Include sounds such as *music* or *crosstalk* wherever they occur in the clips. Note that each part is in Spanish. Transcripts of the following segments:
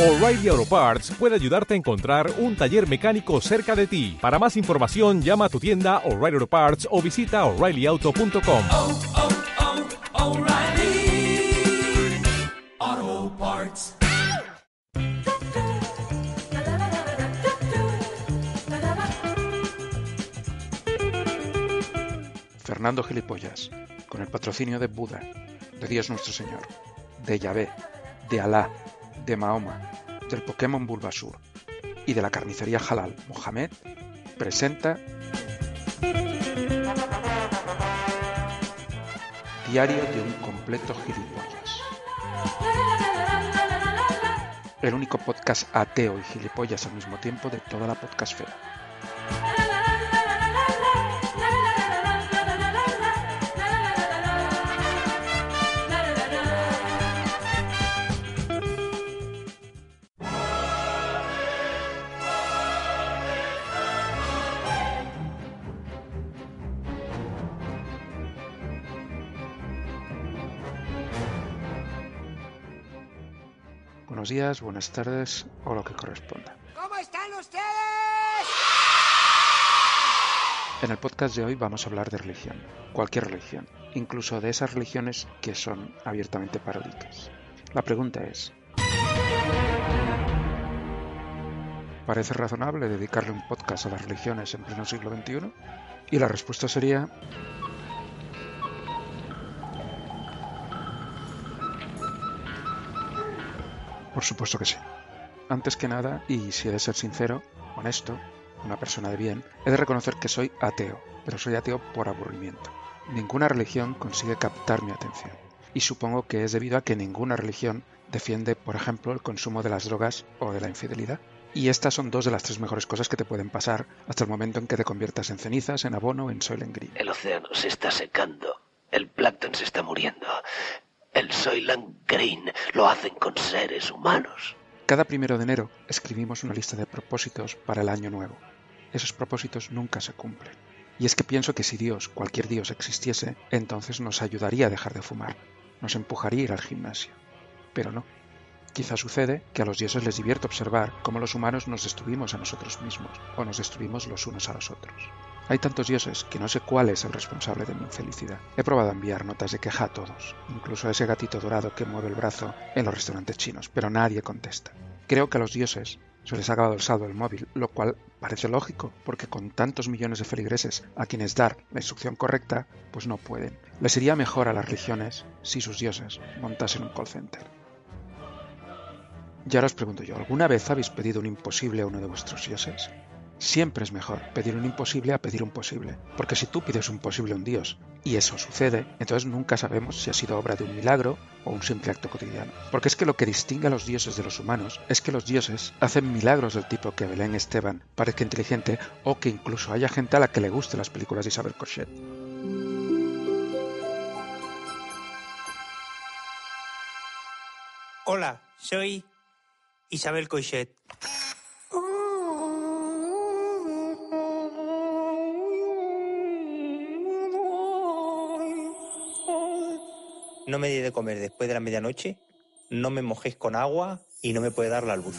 O'Reilly Auto Parts puede ayudarte a encontrar un taller mecánico cerca de ti. Para más información, llama a tu tienda O'Reilly Auto Parts o visita oreillyauto.com. oh, oh, O'Reilly Auto Parts. Fernando Gilipollas, con el patrocinio de Buda, de Dios nuestro Señor, de Yahvé, de Alá, de Mahoma, del Pokémon Bulbasur y de la carnicería halal Mohamed, presenta Diario de un completo gilipollas. El único podcast ateo y gilipollas al mismo tiempo de toda la podcastfera. Buenos días, buenas tardes o lo que corresponda. ¿Cómo están ustedes? En el podcast de hoy vamos a hablar de religión, cualquier religión, incluso de esas religiones que son abiertamente paródicas. La pregunta es, ¿parece razonable dedicarle un podcast a las religiones en pleno siglo XXI? Y la respuesta sería, por supuesto que sí. Antes que nada, y si he de ser sincero, honesto, una persona de bien, he de reconocer que soy ateo, pero soy ateo por aburrimiento. Ninguna religión consigue captar mi atención. Y supongo que es debido a que ninguna religión defiende, por ejemplo, el consumo de las drogas o de la infidelidad. Y estas son dos de las tres mejores cosas que te pueden pasar hasta el momento en que te conviertas en cenizas, en abono o en Soylent Green. El océano se está secando. El plancton se está muriendo. El Soylent Green lo hacen con seres humanos. Cada primero de enero escribimos una lista de propósitos para el año nuevo. Esos propósitos nunca se cumplen. Y es que pienso que si Dios, cualquier Dios, existiese, entonces nos ayudaría a dejar de fumar, nos empujaría a ir al gimnasio. Pero no. Quizá sucede que a los dioses les divierte observar cómo los humanos nos destruimos a nosotros mismos o nos destruimos los unos a los otros. Hay tantos dioses que no sé cuál es el responsable de mi infelicidad. He probado a enviar notas de queja a todos, incluso a ese gatito dorado que mueve el brazo en los restaurantes chinos, pero nadie contesta. Creo que a los dioses se les ha acabado el saldo del móvil, lo cual parece lógico, porque con tantos millones de feligreses a quienes dar la instrucción correcta, pues no pueden. Les iría mejor a las religiones si sus dioses montasen un call center. Y ahora os pregunto yo, ¿alguna vez habéis pedido un imposible a uno de vuestros dioses? Siempre es mejor pedir un imposible a pedir un posible, porque si tú pides un posible a un dios y eso sucede, entonces nunca sabemos si ha sido obra de un milagro o un simple acto cotidiano. Porque es que lo que distingue a los dioses de los humanos es que los dioses hacen milagros del tipo que Belén Esteban parezca inteligente o que incluso haya gente a la que le gusten las películas de Isabel Cochet. Hola, soy Isabel Coixet. No me di de comer después de la medianoche, no me mojéis con agua y no me puede dar la luz.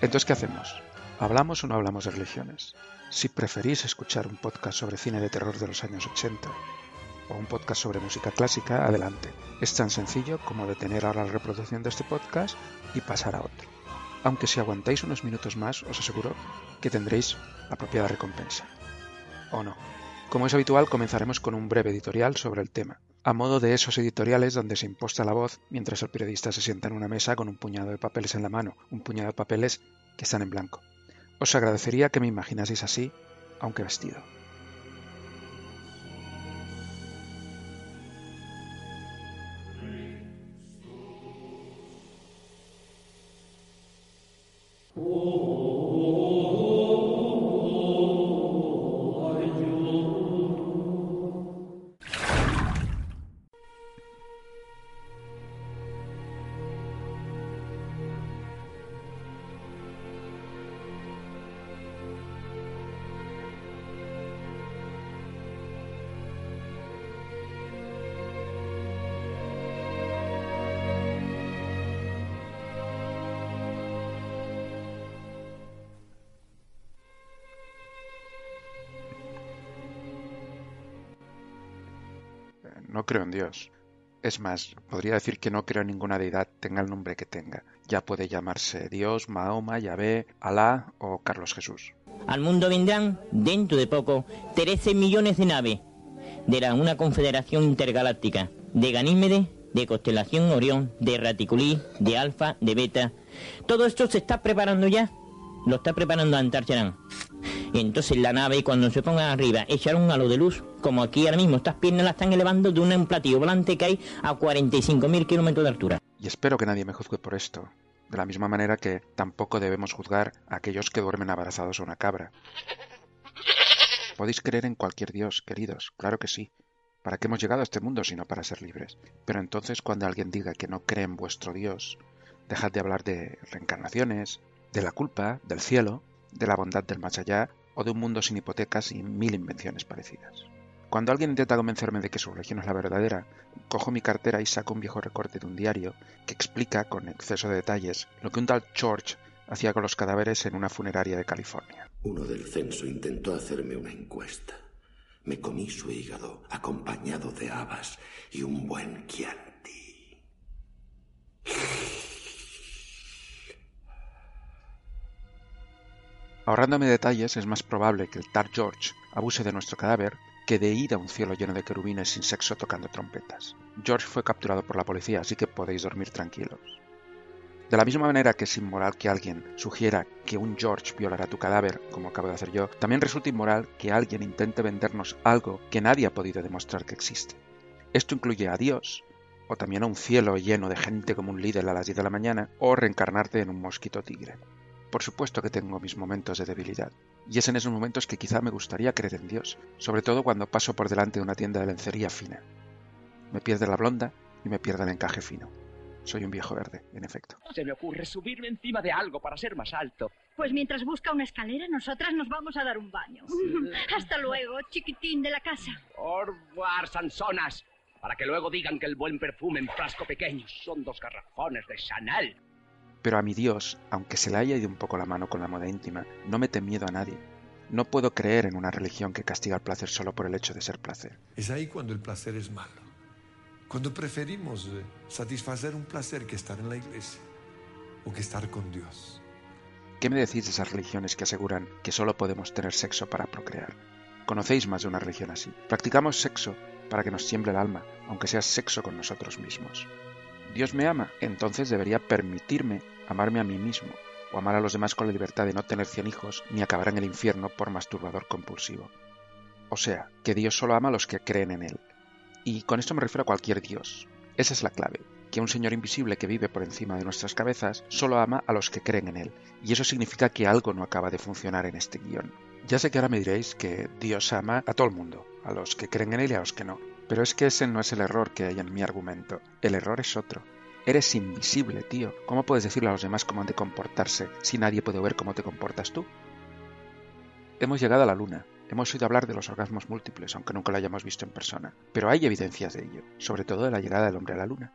Entonces, ¿qué hacemos? ¿Hablamos o no hablamos de religiones? Si preferís escuchar un podcast sobre cine de terror de los años 80 o un podcast sobre música clásica, adelante. Es tan sencillo como detener ahora la reproducción de este podcast y pasar a otro. Aunque si aguantáis unos minutos más, os aseguro que tendréis la apropiada recompensa. ¿O no? Como es habitual, comenzaremos con un breve editorial sobre el tema, a modo de esos editoriales donde se imposta la voz mientras el periodista se sienta en una mesa con un puñado de papeles en la mano, un puñado de papeles que están en blanco. Os agradecería que me imaginaseis así, aunque vestido. No creo en Dios. Es más, podría decir que no creo en ninguna deidad, tenga el nombre que tenga. Ya puede llamarse Dios, Mahoma, Yahvé, Alá o Carlos Jesús. Al mundo vendrán, dentro de poco, 13 millones de naves de la, una confederación intergaláctica, de Ganímedes, de constelación Orión, de Raticulí, de Alfa, de Beta. Todo esto se está preparando ya. Lo está preparando Antarcharán. Y entonces la nave, cuando se ponga arriba, echará un halo de luz, como aquí ahora mismo, estas piernas las están elevando de un platillo volante que hay a 45.000 kilómetros de altura. Y espero que nadie me juzgue por esto, de la misma manera que tampoco debemos juzgar a aquellos que duermen abrazados a una cabra. Podéis creer en cualquier Dios, queridos, claro que sí. ¿Para qué hemos llegado a este mundo sino para ser libres? Pero entonces cuando alguien diga que no cree en vuestro Dios, dejad de hablar de reencarnaciones, de la culpa, del cielo, de la bondad del más allá o de un mundo sin hipotecas y mil invenciones parecidas. Cuando alguien intenta convencerme de que su religión es la verdadera, cojo mi cartera y saco un viejo recorte de un diario que explica con exceso de detalles lo que un tal George hacía con los cadáveres en una funeraria de California. Uno del censo intentó hacerme una encuesta. Me comí su hígado acompañado de habas y un buen Chianti. Ahorrándome detalles, es más probable que el Tar George abuse de nuestro cadáver que de ir a un cielo lleno de querubines sin sexo tocando trompetas. George fue capturado por la policía, así que podéis dormir tranquilos. De la misma manera que es inmoral que alguien sugiera que un George violará tu cadáver, como acabo de hacer yo, también resulta inmoral que alguien intente vendernos algo que nadie ha podido demostrar que existe. Esto incluye a Dios, o también a un cielo lleno de gente como un líder a las 10 de la mañana, o reencarnarte en un mosquito tigre. Por supuesto que tengo mis momentos de debilidad, y es en esos momentos que quizá me gustaría creer en Dios, sobre todo cuando paso por delante de una tienda de lencería fina. Me pierde la blonda y me pierde el encaje fino. Soy un viejo verde, en efecto. Se me ocurre subirme encima de algo para ser más alto. Pues mientras busca una escalera, nosotras nos vamos a dar un baño. *laughs* Hasta luego, chiquitín de la casa. Orvar, Sansonas. Para que luego digan que el buen perfume en frasco pequeño son dos garrafones de Chanel. Pero a mi Dios, aunque se le haya ido un poco la mano con la moda íntima, no mete miedo a nadie. No puedo creer en una religión que castiga el placer solo por el hecho de ser placer. Es ahí cuando el placer es malo. Cuando preferimos eh, satisfacer un placer que estar en la iglesia o que estar con Dios. ¿Qué me decís de esas religiones que aseguran que solo podemos tener sexo para procrear? ¿Conocéis más de una religión así? Practicamos sexo para que nos tiemble el alma, aunque sea sexo con nosotros mismos. Dios me ama, entonces debería permitirme amarme a mí mismo, o amar a los demás con la libertad de no tener cien hijos ni acabar en el infierno por masturbador compulsivo. O sea, que Dios solo ama a los que creen en Él. Y con esto me refiero a cualquier Dios. Esa es la clave, que un Señor invisible que vive por encima de nuestras cabezas solo ama a los que creen en Él. Y eso significa que algo no acaba de funcionar en este guion. Ya sé que ahora me diréis que Dios ama a todo el mundo, a los que creen en Él y a los que no. Pero es que ese no es el error que hay en mi argumento. El error es otro. Eres invisible, tío. ¿Cómo puedes decirle a los demás cómo han de comportarse si nadie puede ver cómo te comportas tú? Hemos llegado a la luna. Hemos oído hablar de los orgasmos múltiples, aunque nunca lo hayamos visto en persona. Pero hay evidencias de ello, sobre todo de la llegada del hombre a la luna.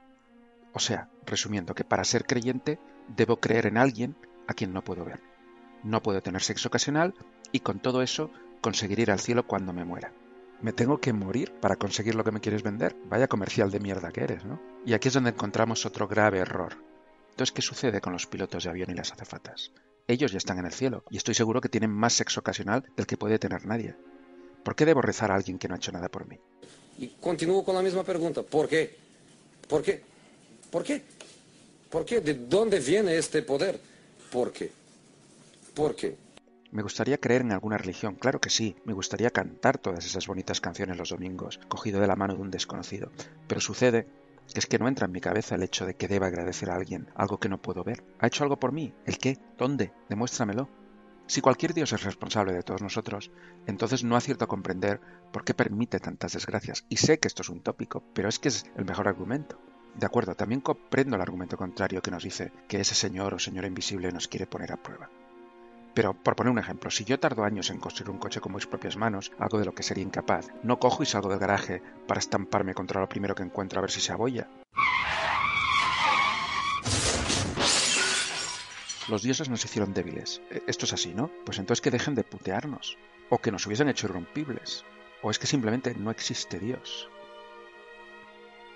O sea, resumiendo, que para ser creyente debo creer en alguien a quien no puedo ver. No puedo tener sexo ocasional y con todo eso conseguir ir al cielo cuando me muera. Me tengo que morir para conseguir lo que me quieres vender. Vaya comercial de mierda que eres, ¿no? Y aquí es donde encontramos otro grave error. Entonces, ¿qué sucede con los pilotos de avión y las azafatas? Ellos ya están en el cielo y estoy seguro que tienen más sexo ocasional del que puede tener nadie. ¿Por qué debo rezar a alguien que no ha hecho nada por mí? Y continúo con la misma pregunta. ¿Por qué? ¿Por qué? ¿Por qué? ¿Por qué? ¿De dónde viene este poder? ¿Por qué? ¿Por qué? Me gustaría creer en alguna religión, claro que sí, me gustaría cantar todas esas bonitas canciones los domingos, cogido de la mano de un desconocido, pero sucede que es que no entra en mi cabeza el hecho de que deba agradecer a alguien algo que no puedo ver. ¿Ha hecho algo por mí? ¿El qué? ¿Dónde? Demuéstramelo. Si cualquier Dios es responsable de todos nosotros, entonces no acierto a comprender por qué permite tantas desgracias. Y sé que esto es un tópico, pero es que es el mejor argumento. De acuerdo, también comprendo el argumento contrario que nos dice que ese señor o señora invisible nos quiere poner a prueba. Pero, por poner un ejemplo, si yo tardo años en construir un coche con mis propias manos, algo de lo que sería incapaz, no cojo y salgo del garaje para estamparme contra lo primero que encuentro a ver si se abolla. Los dioses nos hicieron débiles. E, Esto es así, ¿no? Pues entonces que dejen de putearnos. O que nos hubiesen hecho irrompibles. O es que simplemente no existe Dios.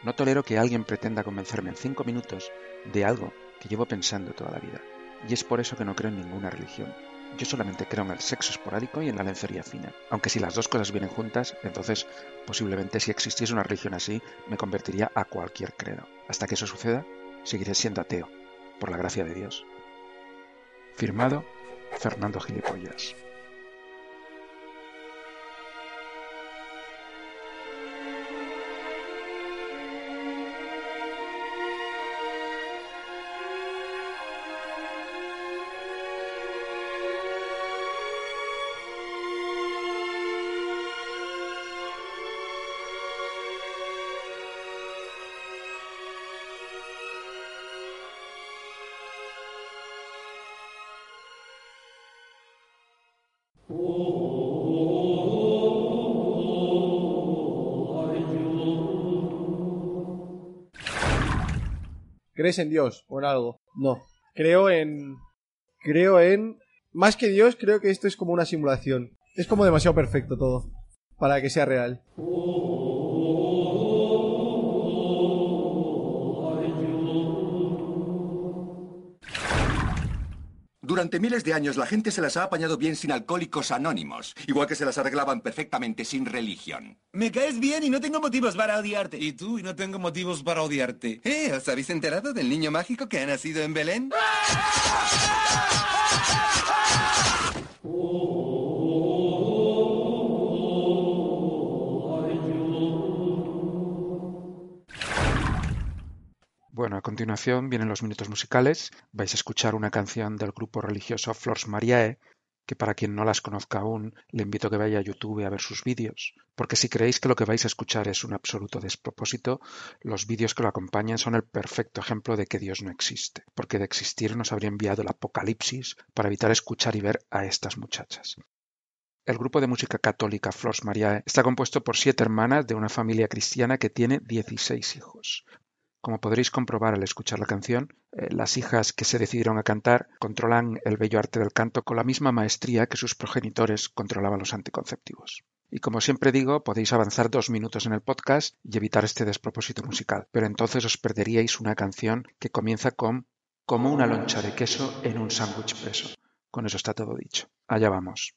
No tolero que alguien pretenda convencerme en cinco minutos de algo que llevo pensando toda la vida. Y es por eso que no creo en ninguna religión. Yo solamente creo en el sexo esporádico y en la lencería fina. Aunque si las dos cosas vienen juntas, entonces posiblemente si existiese una religión así, me convertiría a cualquier credo. Hasta que eso suceda, seguiré siendo ateo, por la gracia de Dios. Firmado, Fernando Gilipollas. ¿Crees en Dios o en algo? No. Creo en... Creo en... Más que Dios, creo que esto es como una simulación. Es como demasiado perfecto todo. Para que sea real. Durante miles de años la gente se las ha apañado bien sin alcohólicos anónimos, igual que se las arreglaban perfectamente sin religión. Me caes bien y no tengo motivos para odiarte. Y tú y no tengo motivos para odiarte. ¿Eh? ¿Os habéis enterado del niño mágico que ha nacido en Belén? Bueno, a continuación vienen los minutos musicales. Vais a escuchar una canción del grupo religioso Flors Mariae, que para quien no las conozca aún, le invito a que vaya a YouTube a ver sus vídeos, porque si creéis que lo que vais a escuchar es un absoluto despropósito, los vídeos que lo acompañan son el perfecto ejemplo de que Dios no existe, porque de existir nos habría enviado el apocalipsis para evitar escuchar y ver a estas muchachas. El grupo de música católica Flors Mariae está compuesto por siete hermanas de una familia cristiana que tiene 16 hijos. Como podréis comprobar al escuchar la canción, eh, las hijas que se decidieron a cantar controlan el bello arte del canto con la misma maestría que sus progenitores controlaban los anticonceptivos. Y como siempre digo, podéis avanzar dos minutos en el podcast y evitar este despropósito musical, pero entonces os perderíais una canción que comienza con como una loncha de queso en un sándwich preso. Con eso está todo dicho. Allá vamos.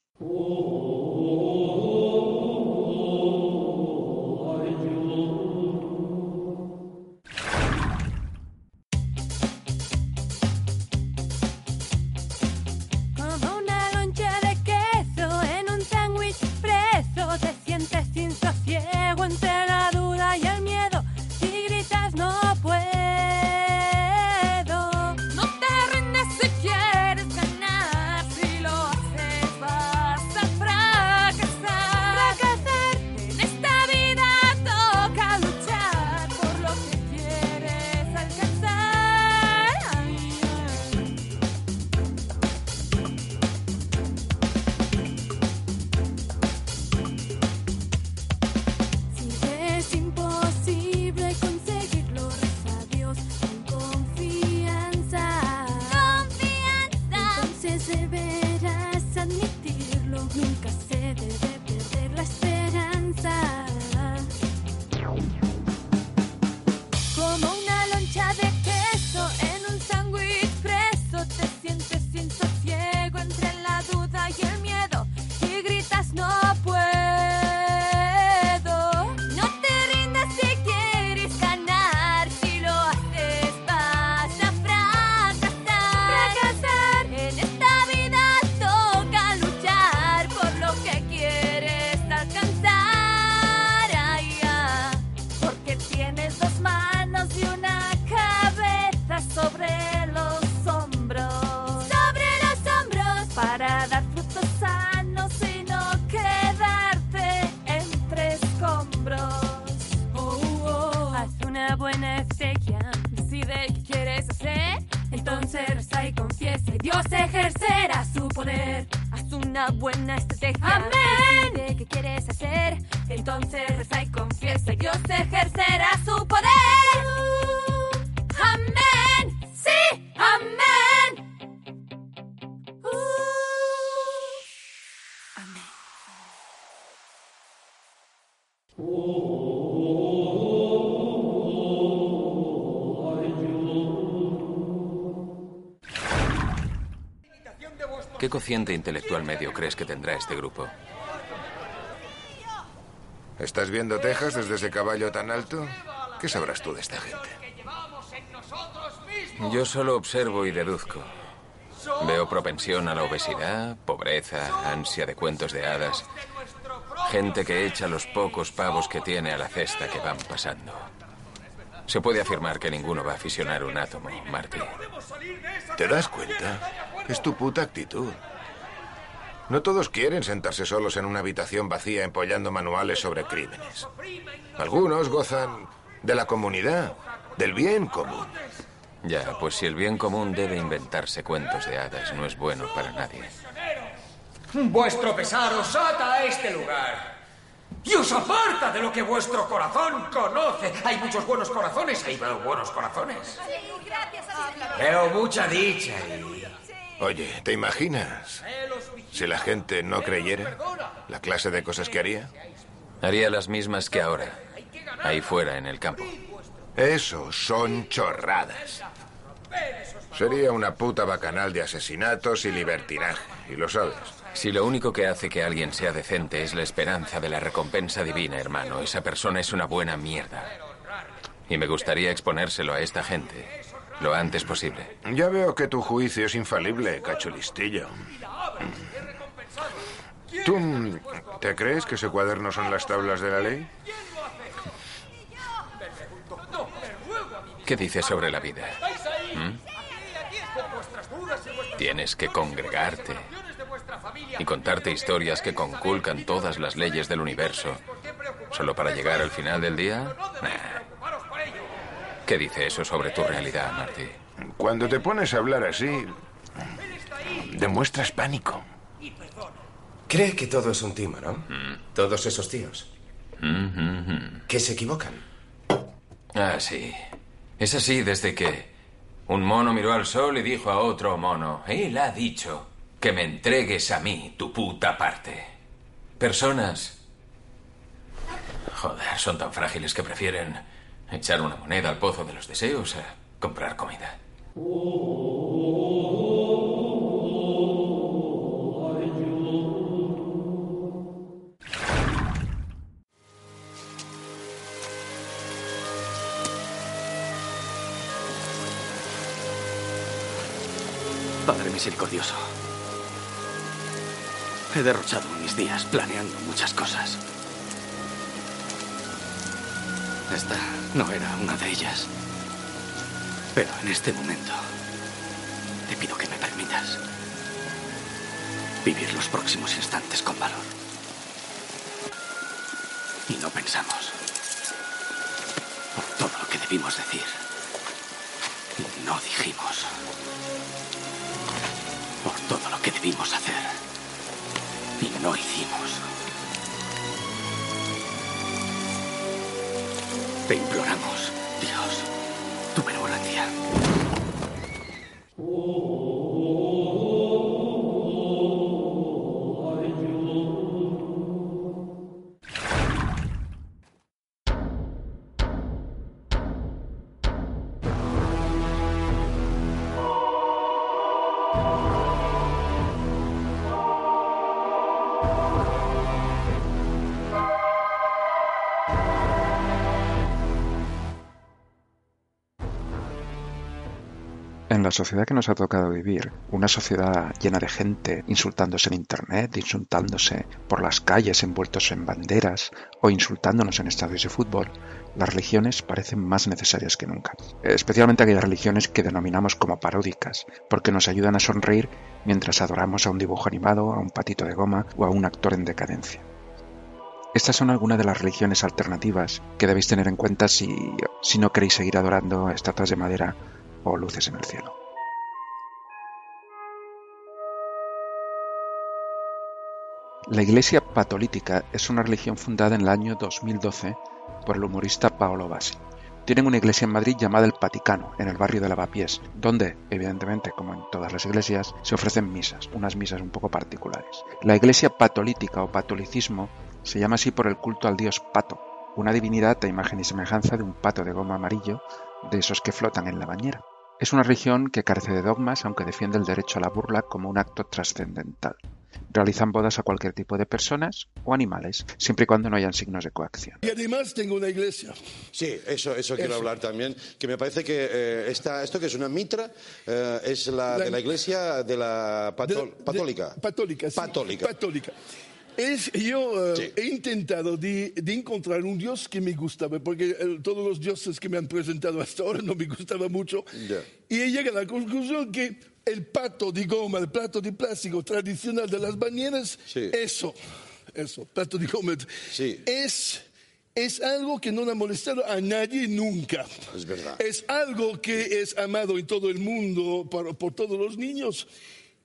Cociente intelectual medio crees que tendrá este grupo? ¿Estás viendo Texas desde ese caballo tan alto? ¿Qué sabrás tú de esta gente? Yo solo observo y deduzco. Veo propensión a la obesidad, pobreza, ansia de cuentos de hadas. Gente que echa los pocos pavos que tiene a la cesta que van pasando. Se puede afirmar que ninguno va a fisionar un átomo, Marty. ¿Te das cuenta? Es tu puta actitud. No todos quieren sentarse solos en una habitación vacía empollando manuales sobre crímenes. Algunos gozan de la comunidad, del bien común. Ya, pues si el bien común debe inventarse cuentos de hadas, no es bueno para nadie. Vuestro pesar os ata a este lugar. Y os aparta de lo que vuestro corazón conoce. Hay muchos buenos corazones, veo buenos corazones. Veo mucha dicha y... Oye, ¿te imaginas si la gente no creyera la clase de cosas que haría? Haría las mismas que ahora, ahí fuera en el campo. Eso son chorradas. Sería una puta bacanal de asesinatos y libertinaje, y lo sabes. Si lo único que hace que alguien sea decente es la esperanza de la recompensa divina, hermano, esa persona es una buena mierda. Y me gustaría exponérselo a esta gente lo antes posible. Ya veo que tu juicio es infalible, cachulistillo. ¿Tú te crees que ese cuaderno son las tablas de la ley? ¿Qué dices sobre la vida? ¿Mm? Tienes que congregarte y contarte historias que conculcan todas las leyes del universo solo para llegar al final del día. Nah. ¿Qué dice eso sobre tu realidad, Marty? Cuando te pones a hablar así, demuestras pánico. Cree que todo es un timo, ¿no? Todos esos tíos. Que se equivocan. Ah, sí. Es así desde que un mono miró al sol y dijo a otro mono, él ha dicho que me entregues a mí tu puta parte. Personas... Joder, son tan frágiles que prefieren echar una moneda al pozo de los deseos a comprar comida. Padre misericordioso. He derrochado mis días planeando muchas cosas. Esta no era una de ellas. Pero en este momento te pido que me permitas vivir los próximos instantes con valor. Y no pensamos por todo lo que debimos decir. Y no dijimos por todo lo que debimos hacer. Y no hicimos. Te imploramos, sociedad que nos ha tocado vivir, una sociedad llena de gente insultándose en Internet, insultándose por las calles envueltos en banderas o insultándonos en estadios de fútbol, las religiones parecen más necesarias que nunca. Especialmente aquellas religiones que denominamos como paródicas, porque nos ayudan a sonreír mientras adoramos a un dibujo animado, a un patito de goma o a un actor en decadencia. Estas son algunas de las religiones alternativas que debéis tener en cuenta si, si no queréis seguir adorando estatuas de madera o luces en el cielo. La Iglesia Patolítica es una religión fundada en el año 2012 por el humorista Paolo Bassi. Tienen una iglesia en Madrid llamada el Vaticano, en el barrio de Lavapiés, donde, evidentemente, como en todas las iglesias, se ofrecen misas, unas misas un poco particulares. La iglesia patolítica o patolicismo se llama así por el culto al dios Pato, una divinidad a imagen y semejanza de un pato de goma amarillo, de esos que flotan en la bañera. Es una religión que carece de dogmas, aunque defiende el derecho a la burla como un acto trascendental. Realizan bodas a cualquier tipo de personas o animales, siempre y cuando no hayan signos de coacción. Y además tengo una iglesia. Sí, eso, eso quiero Eso. hablar también, que me parece que eh, esta- esto que es una mitra eh, es la, La- de la iglesia de la patol- De- de- patólica. Sí. Católica. Católica. Es, yo eh, he intentado de, de encontrar un dios que me gustaba, porque todos los dioses que me han presentado hasta ahora no me gustaban mucho. Ya. Y he llegado a la conclusión que el pato de goma, el plato de plástico tradicional de las bañeras, eso, eso, plato de goma, es, es algo que no ha molestado a nadie nunca. Es verdad. Es algo que es amado en todo el mundo por, por todos los niños.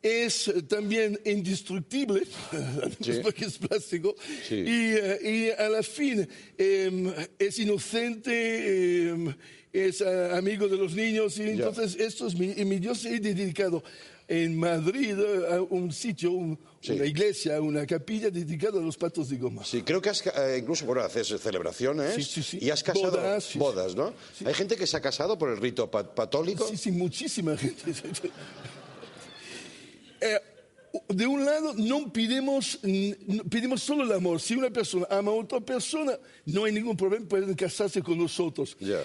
Es eh, también indestructible, *laughs* porque es plástico. Sí. Y, eh, y a la fin em, es inocente, em, es eh, amigo de los niños. Y entonces esto es mi, y mi Dios he dedicado en Madrid eh, a un sitio, un- Sí. una iglesia, una capilla dedicada a los patos de goma. Sí, creo que has, eh, incluso, bueno, haces celebraciones Sí, sí, sí. y has casado Bodas, ¿no? Hay gente que se ha casado por el rito pa- patólico. Sí, sí, muchísima gente. *laughs* Eh, de un lado, no pedimos, pedimos solo el amor. Si una persona ama a otra persona, no hay ningún problema, pueden casarse con nosotros. Ya.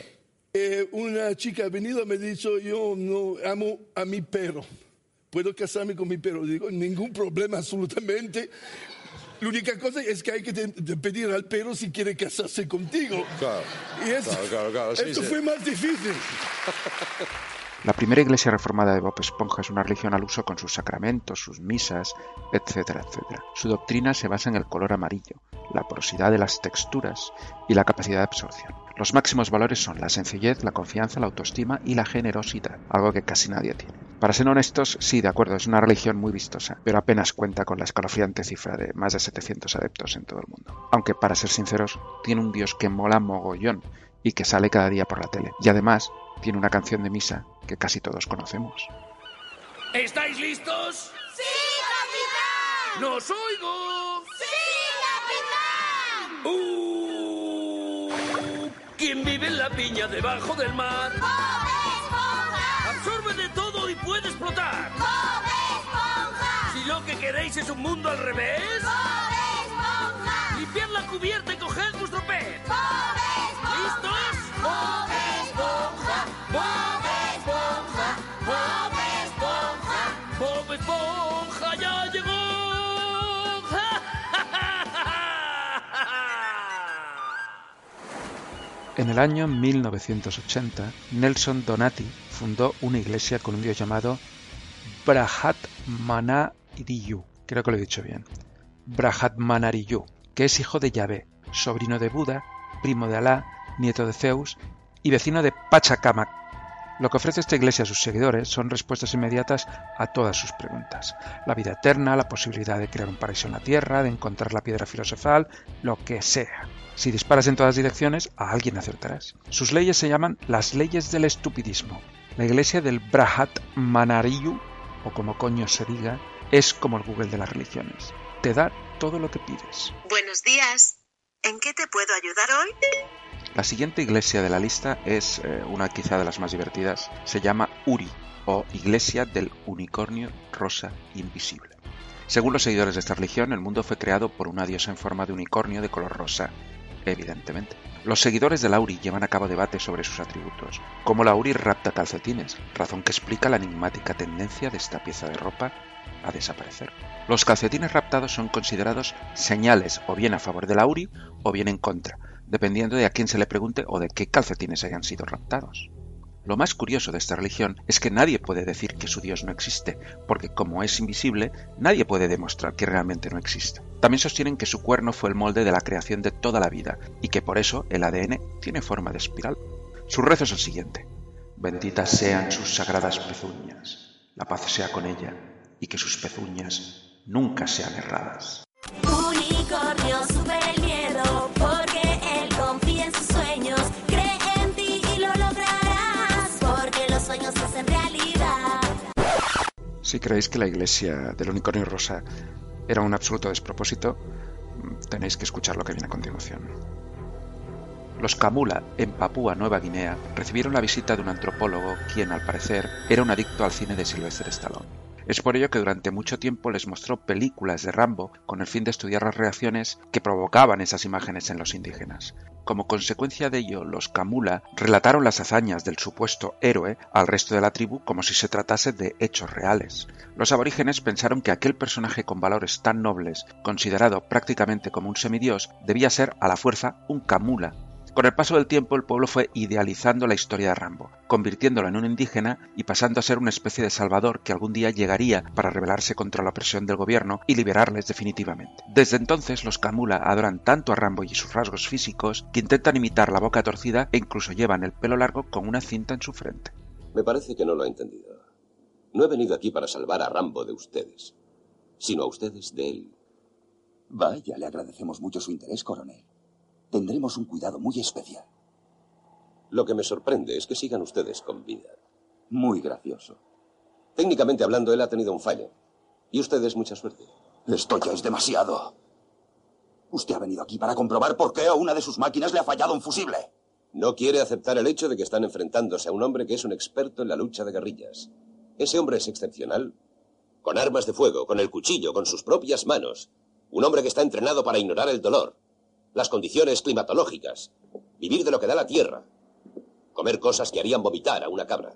Eh, una chica ha venido y me ha dicho, yo no amo a mi perro. ¿Puedo casarme con mi perro? Digo, ningún problema absolutamente. La única cosa es que hay que te- te pedir al perro si quiere casarse contigo. Claro, Y esto, claro, claro, claro, sí, esto sí. fue más difícil. La primera iglesia reformada de Bob Esponja es una religión al uso con sus sacramentos, sus misas, etcétera, etcétera. Su doctrina se basa en el color amarillo, la porosidad de las texturas y la capacidad de absorción. Los máximos valores son la sencillez, la confianza, la autoestima y la generosidad, algo que casi nadie tiene. Para ser honestos, sí, de acuerdo, es una religión muy vistosa, pero apenas cuenta con la escalofriante cifra de más de 700 adeptos en todo el mundo. Aunque, para ser sinceros, tiene un dios que mola mogollón y que sale cada día por la tele. Y además, tiene una canción de misa que casi todos conocemos. ¿Estáis listos? ¡Sí, capitán! ¡Nos oigo! ¡Sí, capitán! Uh, ¿Quién vive en la piña debajo del mar? ¡Bob Esponja! Absorbe de todo y puede explotar. ¡Bob Esponja! Si lo que queréis es un mundo al revés, ¡Bob Esponja! limpiad la cubierta y coged vuestro pez. ¡Bob Esponja! ¿Listos? En el año 1980, Nelson Donati fundó una iglesia con un dios llamado Brahatmanariyu, creo que lo he dicho bien, Brahatmanariyu, que es hijo de Yahvé, sobrino de Buda, primo de Alá, nieto de Zeus y vecino de Pachacamac. Lo que ofrece esta iglesia a sus seguidores son respuestas inmediatas a todas sus preguntas. La vida eterna, la posibilidad de crear un paraíso en la tierra, de encontrar la piedra filosofal, lo que sea. Si disparas en todas direcciones, a alguien acertarás. Sus leyes se llaman las leyes del estupidismo. La iglesia del Brahat Manariyu, o como coño se diga, es como el Google de las religiones. Te da todo lo que pides. Buenos días. ¿En qué te puedo ayudar hoy? La siguiente iglesia de la lista es eh, una quizá de las más divertidas. Se llama Uri, o Iglesia del Unicornio Rosa Invisible. Según los seguidores de esta religión, el mundo fue creado por una diosa en forma de unicornio de color rosa, evidentemente. Los seguidores de Lauri llevan a cabo debates sobre sus atributos, como Lauri rapta calcetines, razón que explica la enigmática tendencia de esta pieza de ropa a desaparecer. Los calcetines raptados son considerados señales o bien a favor de Lauri o bien en contra, dependiendo de a quién se le pregunte o de qué calcetines hayan sido raptados. Lo más curioso de esta religión es que nadie puede decir que su Dios no existe, porque como es invisible, nadie puede demostrar que realmente no existe. También sostienen que su cuerno fue el molde de la creación de toda la vida y que por eso el ADN tiene forma de espiral. Su rezo es el siguiente. Benditas sean sus sagradas pezuñas, la paz sea con ella y que sus pezuñas nunca sean erradas. Si creéis que la iglesia del unicornio rosa era un absoluto despropósito, tenéis que escuchar lo que viene a continuación. Los Kamula, en Papúa Nueva Guinea, recibieron la visita de un antropólogo quien, al parecer, era un adicto al cine de Sylvester Stallone. Es por ello que durante mucho tiempo les mostró películas de Rambo con el fin de estudiar las reacciones que provocaban esas imágenes en los indígenas. Como consecuencia de ello, los Kamula relataron las hazañas del supuesto héroe al resto de la tribu como si se tratase de hechos reales. Los aborígenes pensaron que aquel personaje con valores tan nobles, considerado prácticamente como un semidios, debía ser a la fuerza un Kamula, con el paso del tiempo el pueblo fue idealizando la historia de Rambo, convirtiéndolo en un indígena y pasando a ser una especie de salvador que algún día llegaría para rebelarse contra la opresión del gobierno y liberarles definitivamente. Desde entonces los Kamula adoran tanto a Rambo y sus rasgos físicos que intentan imitar la boca torcida e incluso llevan el pelo largo con una cinta en su frente. Me parece que no lo ha entendido. No he venido aquí para salvar a Rambo de ustedes, sino a ustedes de él. Vaya, le agradecemos mucho su interés, coronel. Tendremos un cuidado muy especial. Lo que me sorprende es que sigan ustedes con vida. Muy gracioso. Técnicamente hablando, él ha tenido un fallo. Y ustedes mucha suerte. Esto ya es demasiado. Usted ha venido aquí para comprobar por qué a una de sus máquinas le ha fallado un fusible. No quiere aceptar el hecho de que están enfrentándose a un hombre que es un experto en la lucha de guerrillas. Ese hombre es excepcional. Con armas de fuego, con el cuchillo, con sus propias manos. Un hombre que está entrenado para ignorar el dolor, las condiciones climatológicas, vivir de lo que da la tierra, comer cosas que harían vomitar a una cabra.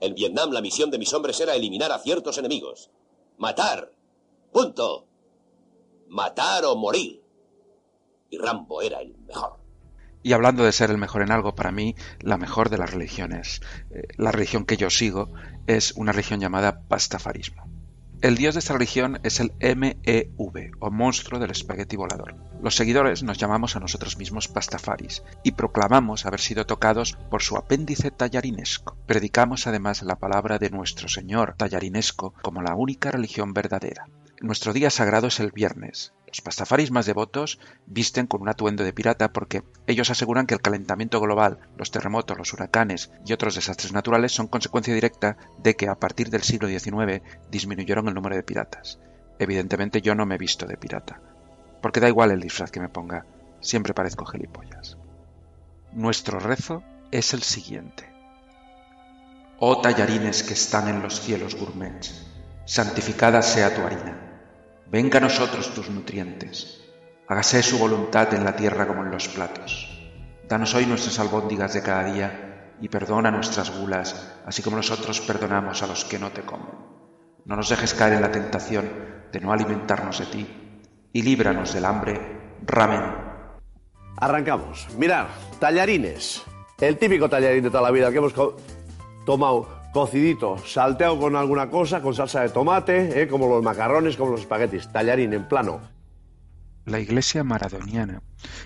En Vietnam la misión de mis hombres era eliminar a ciertos enemigos. Matar. Punto. Matar o morir. Y Rambo era el mejor. Y hablando de ser el mejor en algo, para mí la mejor de las religiones, eh, la religión que yo sigo, es una religión llamada pastafarismo. El dios de esta religión es el MEV, o monstruo del espagueti volador. Los seguidores nos llamamos a nosotros mismos pastafaris y proclamamos haber sido tocados por su apéndice tallarinesco. Predicamos además la palabra de nuestro Señor tallarinesco como la única religión verdadera. Nuestro día sagrado es el viernes. Los pastafaris más devotos visten con un atuendo de pirata porque ellos aseguran que el calentamiento global, los terremotos, los huracanes y otros desastres naturales son consecuencia directa de que a partir del siglo XIX disminuyeron el número de piratas. Evidentemente yo no me he visto de pirata, porque da igual el disfraz que me ponga, siempre parezco gilipollas. Nuestro rezo es el siguiente. Oh tallarines que están en los cielos gourmets, santificada sea tu harina Venga a nosotros tus nutrientes. Hágase su voluntad en la tierra como en los platos. Danos hoy nuestras albóndigas de cada día y perdona nuestras gulas, así como nosotros perdonamos a los que no te comen. No nos dejes caer en la tentación de no alimentarnos de ti y líbranos del hambre. Ramen. Arrancamos. Mirad, tallarines. El típico tallarín de toda la vida que hemos tomado cocidito, salteado con alguna cosa, con salsa de tomate, ¿eh? como los macarrones, como los espaguetis, tallarín en plano. La Iglesia Maradoniana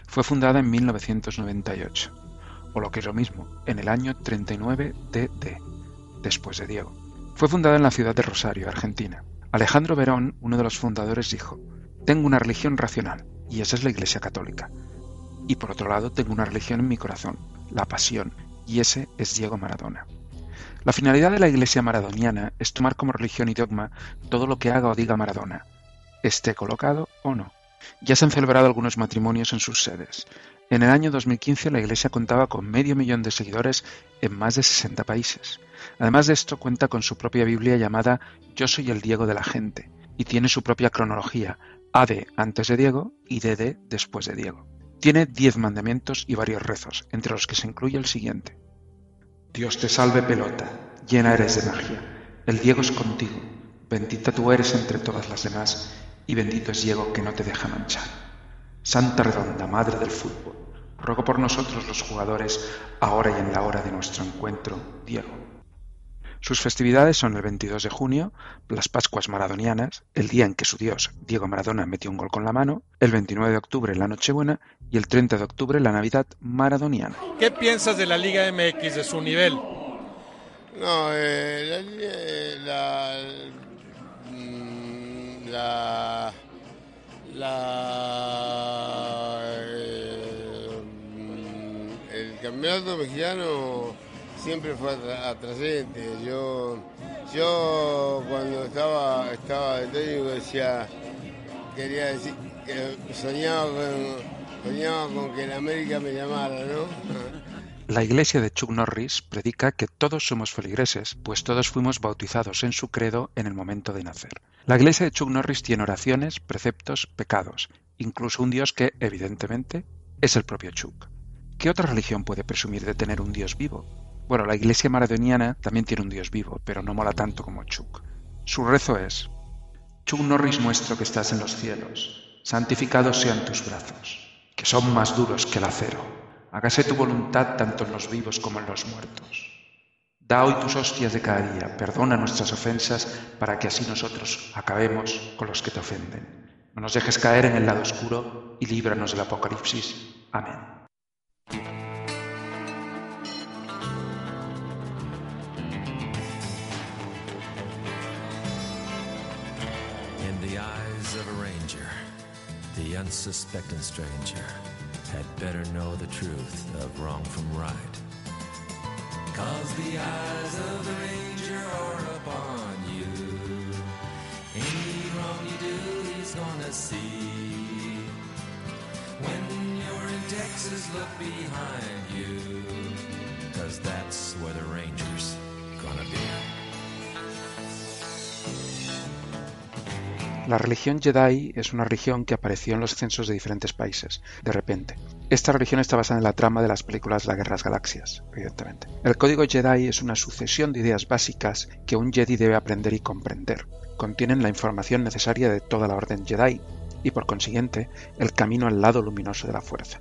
fue fundada en 1998, o lo que es lo mismo, en el año 39 DD, después de Diego. Fue fundada en la ciudad de Rosario, Argentina. Alejandro Verón, uno de los fundadores, dijo, tengo una religión racional, y esa es la Iglesia Católica. Y por otro lado, tengo una religión en mi corazón, la pasión, y ese es Diego Maradona. La finalidad de la Iglesia maradoniana es tomar como religión y dogma todo lo que haga o diga Maradona, esté colocado o no. Ya se han celebrado algunos matrimonios en sus sedes. En el año 2015 la Iglesia contaba con medio millón de seguidores en más de 60 países. Además de esto cuenta con su propia Biblia llamada Yo soy el Diego de la gente y tiene su propia cronología, AD antes de Diego y DD después de Diego. Tiene diez mandamientos y varios rezos, entre los que se incluye el siguiente. Dios te salve pelota, llena eres de magia, el Diego es contigo, bendita tú eres entre todas las demás, y bendito es Diego que no te deja manchar. Santa Redonda, Madre del Fútbol, ruego por nosotros los jugadores, ahora y en la hora de nuestro encuentro, Diego. Sus festividades son el 22 de junio, las Pascuas Maradonianas, el día en que su dios, Diego Maradona, metió un gol con la mano, el 29 de octubre, la Nochebuena, y el 30 de octubre, la Navidad Maradoniana. ¿Qué piensas de la Liga MX, de su nivel? No, eh, la, la, la, eh, el campeonato mexicano siempre fue atrasante. Yo, yo cuando estaba, estaba de técnico decía, quería decir, que soñaba soñaba con que la América me llamara, ¿no? *laughs* La iglesia de Chuck Norris predica que todos somos feligreses, pues todos fuimos bautizados en su credo en el momento de nacer. La iglesia de Chuck Norris tiene oraciones, preceptos, pecados, incluso un Dios que, evidentemente, es el propio Chuck. ¿Qué otra religión puede presumir de tener un Dios vivo? Bueno, la iglesia maradoniana también tiene un Dios vivo, pero no mola tanto como Chuck. Su rezo es, Chuck Norris nuestro que estás en los cielos, santificados sean tus brazos, que son más duros que el acero. Hágase tu voluntad tanto en los vivos como en los muertos. Da hoy tus hostias de cada día, perdona nuestras ofensas para que así nosotros acabemos con los que te ofenden. No nos dejes caer en el lado oscuro y líbranos del apocalipsis. Amén. Of a ranger, the unsuspecting stranger had better know the truth of wrong from right. Cause the eyes of the ranger are upon you. Any wrong you do, he's gonna see. When you're in Texas, look behind you. Cause that's where the ranger's gonna be. La religión Jedi es una religión que apareció en los censos de diferentes países, de repente. Esta religión está basada en la trama de las películas La Guerra de las Galaxias, evidentemente. El código Jedi es una sucesión de ideas básicas que un Jedi debe aprender y comprender. Contienen la información necesaria de toda la orden Jedi y, por consiguiente, el camino al lado luminoso de la fuerza.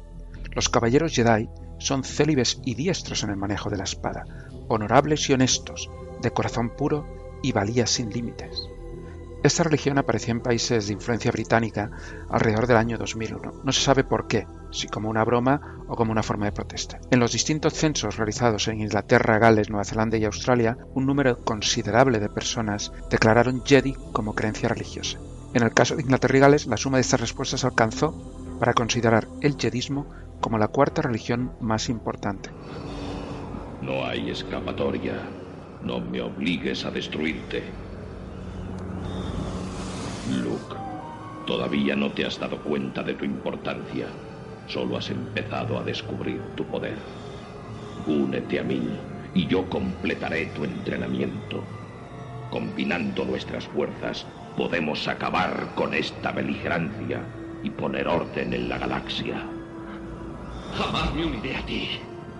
Los caballeros Jedi son célibes y diestros en el manejo de la espada, honorables y honestos, de corazón puro y valía sin límites. Esta religión apareció en países de influencia británica alrededor del año 2001. No se sabe por qué, si como una broma o como una forma de protesta. En los distintos censos realizados en Inglaterra, Gales, Nueva Zelanda y Australia, un número considerable de personas declararon Jedi como creencia religiosa. En el caso de Inglaterra y Gales, la suma de estas respuestas alcanzó para considerar el jedismo como la cuarta religión más importante. No hay escapatoria. No me obligues a destruirte. Luke, todavía no te has dado cuenta de tu importancia. Solo has empezado a descubrir tu poder. Únete a mí y yo completaré tu entrenamiento. Combinando nuestras fuerzas, podemos acabar con esta beligerancia y poner orden en la galaxia. Jamás me uniré a ti.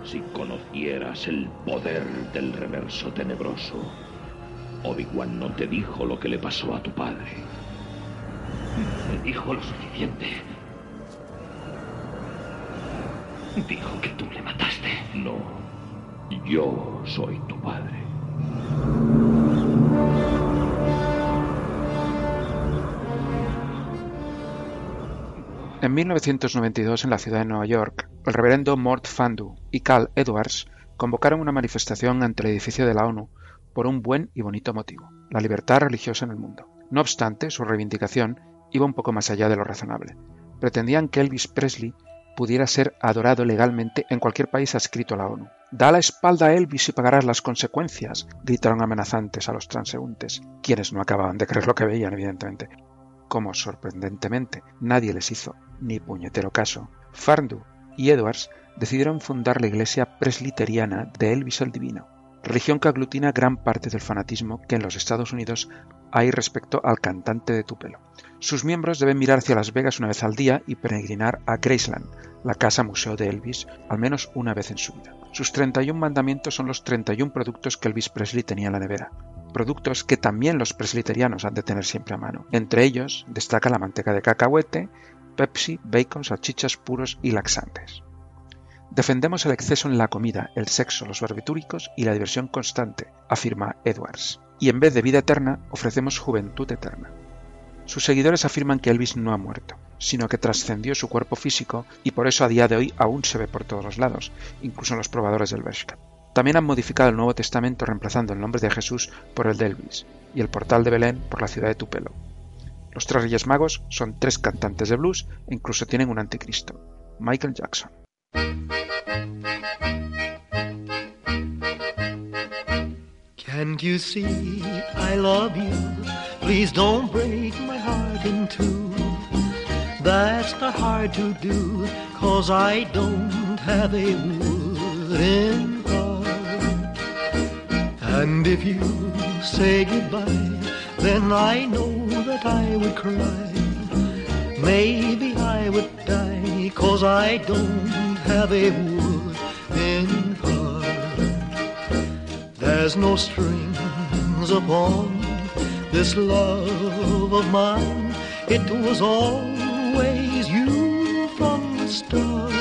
Si conocieras el poder del reverso tenebroso, Obi-Wan no te dijo lo que le pasó a tu padre. Me dijo lo suficiente. Dijo que tú le mataste. No. Yo soy tu padre. En 1992, en la ciudad de Nueva York, el reverendo Mort Fandu y Cal Edwards convocaron una manifestación ante el edificio de la ONU por un buen y bonito motivo, la libertad religiosa en el mundo. No obstante, su reivindicación iba un poco más allá de lo razonable. Pretendían que Elvis Presley pudiera ser adorado legalmente en cualquier país adscrito a la ONU. Da la espalda a Elvis y pagarás las consecuencias, gritaron amenazantes a los transeúntes, quienes no acababan de creer lo que veían, evidentemente. Como sorprendentemente nadie les hizo ni puñetero caso, Farndu y Edwards decidieron fundar la iglesia presliteriana de Elvis el Divino, religión que aglutina gran parte del fanatismo que en los Estados Unidos hay respecto al cantante de Tupelo. Sus miembros deben mirar hacia Las Vegas una vez al día y peregrinar a Graceland, la casa museo de Elvis, al menos una vez en su vida. Sus 31 mandamientos son los 31 productos que Elvis Presley tenía en la nevera, productos que también los presliterianos han de tener siempre a mano. Entre ellos destaca la manteca de cacahuete, Pepsi, bacon, salchichas puros y laxantes. Defendemos el exceso en la comida, el sexo, los barbitúricos y la diversión constante, afirma Edwards. Y en vez de vida eterna, ofrecemos juventud eterna. Sus seguidores afirman que Elvis no ha muerto, sino que trascendió su cuerpo físico y por eso a día de hoy aún se ve por todos los lados, incluso en los probadores del Bershka. También han modificado el Nuevo Testamento reemplazando el nombre de Jesús por el de Elvis y el portal de Belén por la ciudad de Tupelo. Los tres Reyes Magos son tres cantantes de blues e incluso tienen un anticristo, Michael Jackson. Can't you see I love you? Please don't break my heart in two. That's not hard to do, cause I don't have a wooden heart. And if you say goodbye, then I know that I would cry. Maybe I would die, cause I don't have a wooden heart. There's no strings upon this love of mine. It was always you from the start.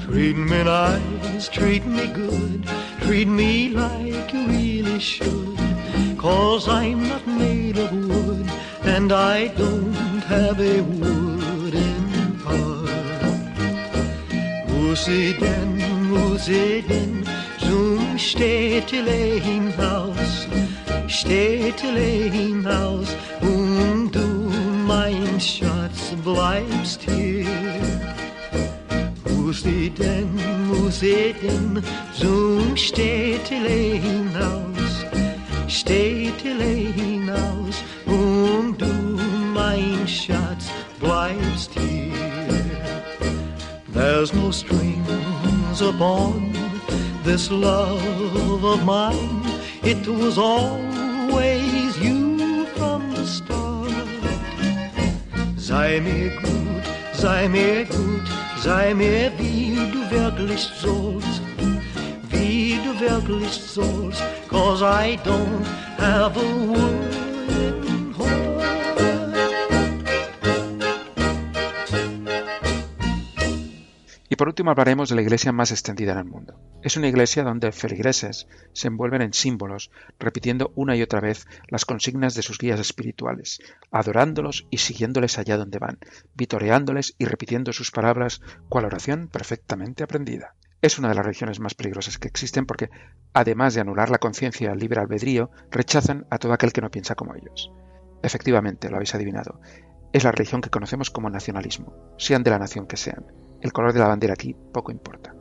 Treat me nice, treat me good, treat me like you really should. Cause I'm not made of wood, and I don't have a wooden heart. Muss ich denn, muss ich denn zum Städtelein-Haus, Städtelein-Haus, und du, mein Schatz, bleibst hier. Muss ich denn, muss ich denn zum Städtelein-Haus, Städtelein-Haus, und du, mein Schatz, bleibst hier. There's no strings upon this love of mine. It was always you from the start. Sei mir gut, sei mir gut, sei mir wie du wirklich sollst. Wie du wirklich sollst, cause I don't have a wooden Y por último hablaremos de la iglesia más extendida en el mundo. Es una iglesia donde feligreses se envuelven en símbolos, repitiendo una y otra vez las consignas de sus guías espirituales, adorándolos y siguiéndoles allá donde van, vitoreándoles y repitiendo sus palabras cual oración perfectamente aprendida. Es una de las religiones más peligrosas que existen porque, además de anular la conciencia al libre albedrío, rechazan a todo aquel que no piensa como ellos. Efectivamente, lo habéis adivinado, es la religión que conocemos como nacionalismo, sean de la nación que sean. El color de la bandera aquí poco importa.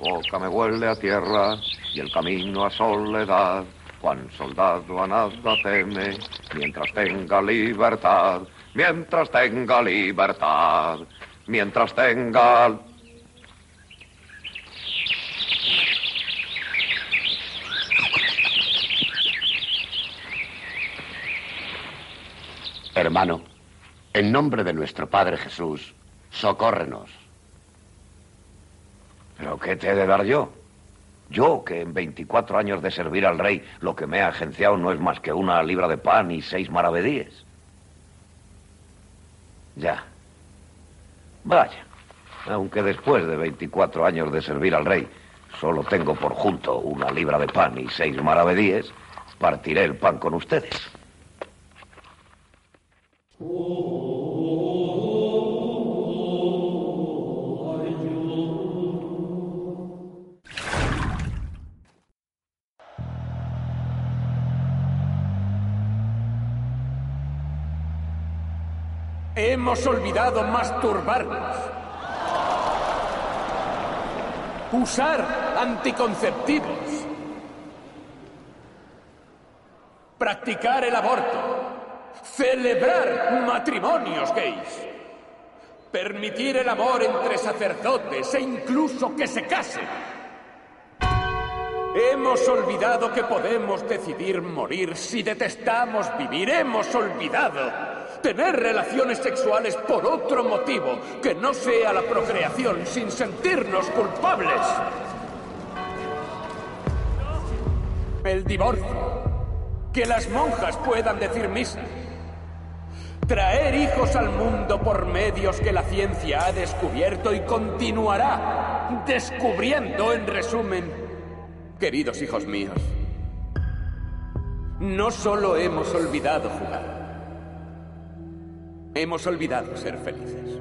La boca me huele a tierra y el camino a soledad. Juan soldado a nada teme mientras tenga libertad, mientras tenga libertad, mientras tenga... Hermano, en nombre de nuestro Padre Jesús, socórrenos. ¿Pero qué te he de dar yo? Yo, que en 24 años de servir al rey, lo que me ha agenciado no es más que una libra de pan y seis maravedíes. Ya. Vaya. Aunque después de 24 años de servir al rey, solo tengo por junto una libra de pan y seis maravedíes, partiré el pan con ustedes. Hemos olvidado masturbarnos. Usar anticonceptivos. Practicar el aborto. Celebrar matrimonios gays. Permitir el amor entre sacerdotes e incluso que se casen. Hemos olvidado que podemos decidir morir si detestamos vivir. Hemos olvidado tener relaciones sexuales por otro motivo que no sea la procreación sin sentirnos culpables. El divorcio. Que las monjas puedan decir misa. Traer hijos al mundo por medios que la ciencia ha descubierto y continuará descubriendo, en resumen. Queridos hijos míos, no solo hemos olvidado jugar. Hemos olvidado ser felices.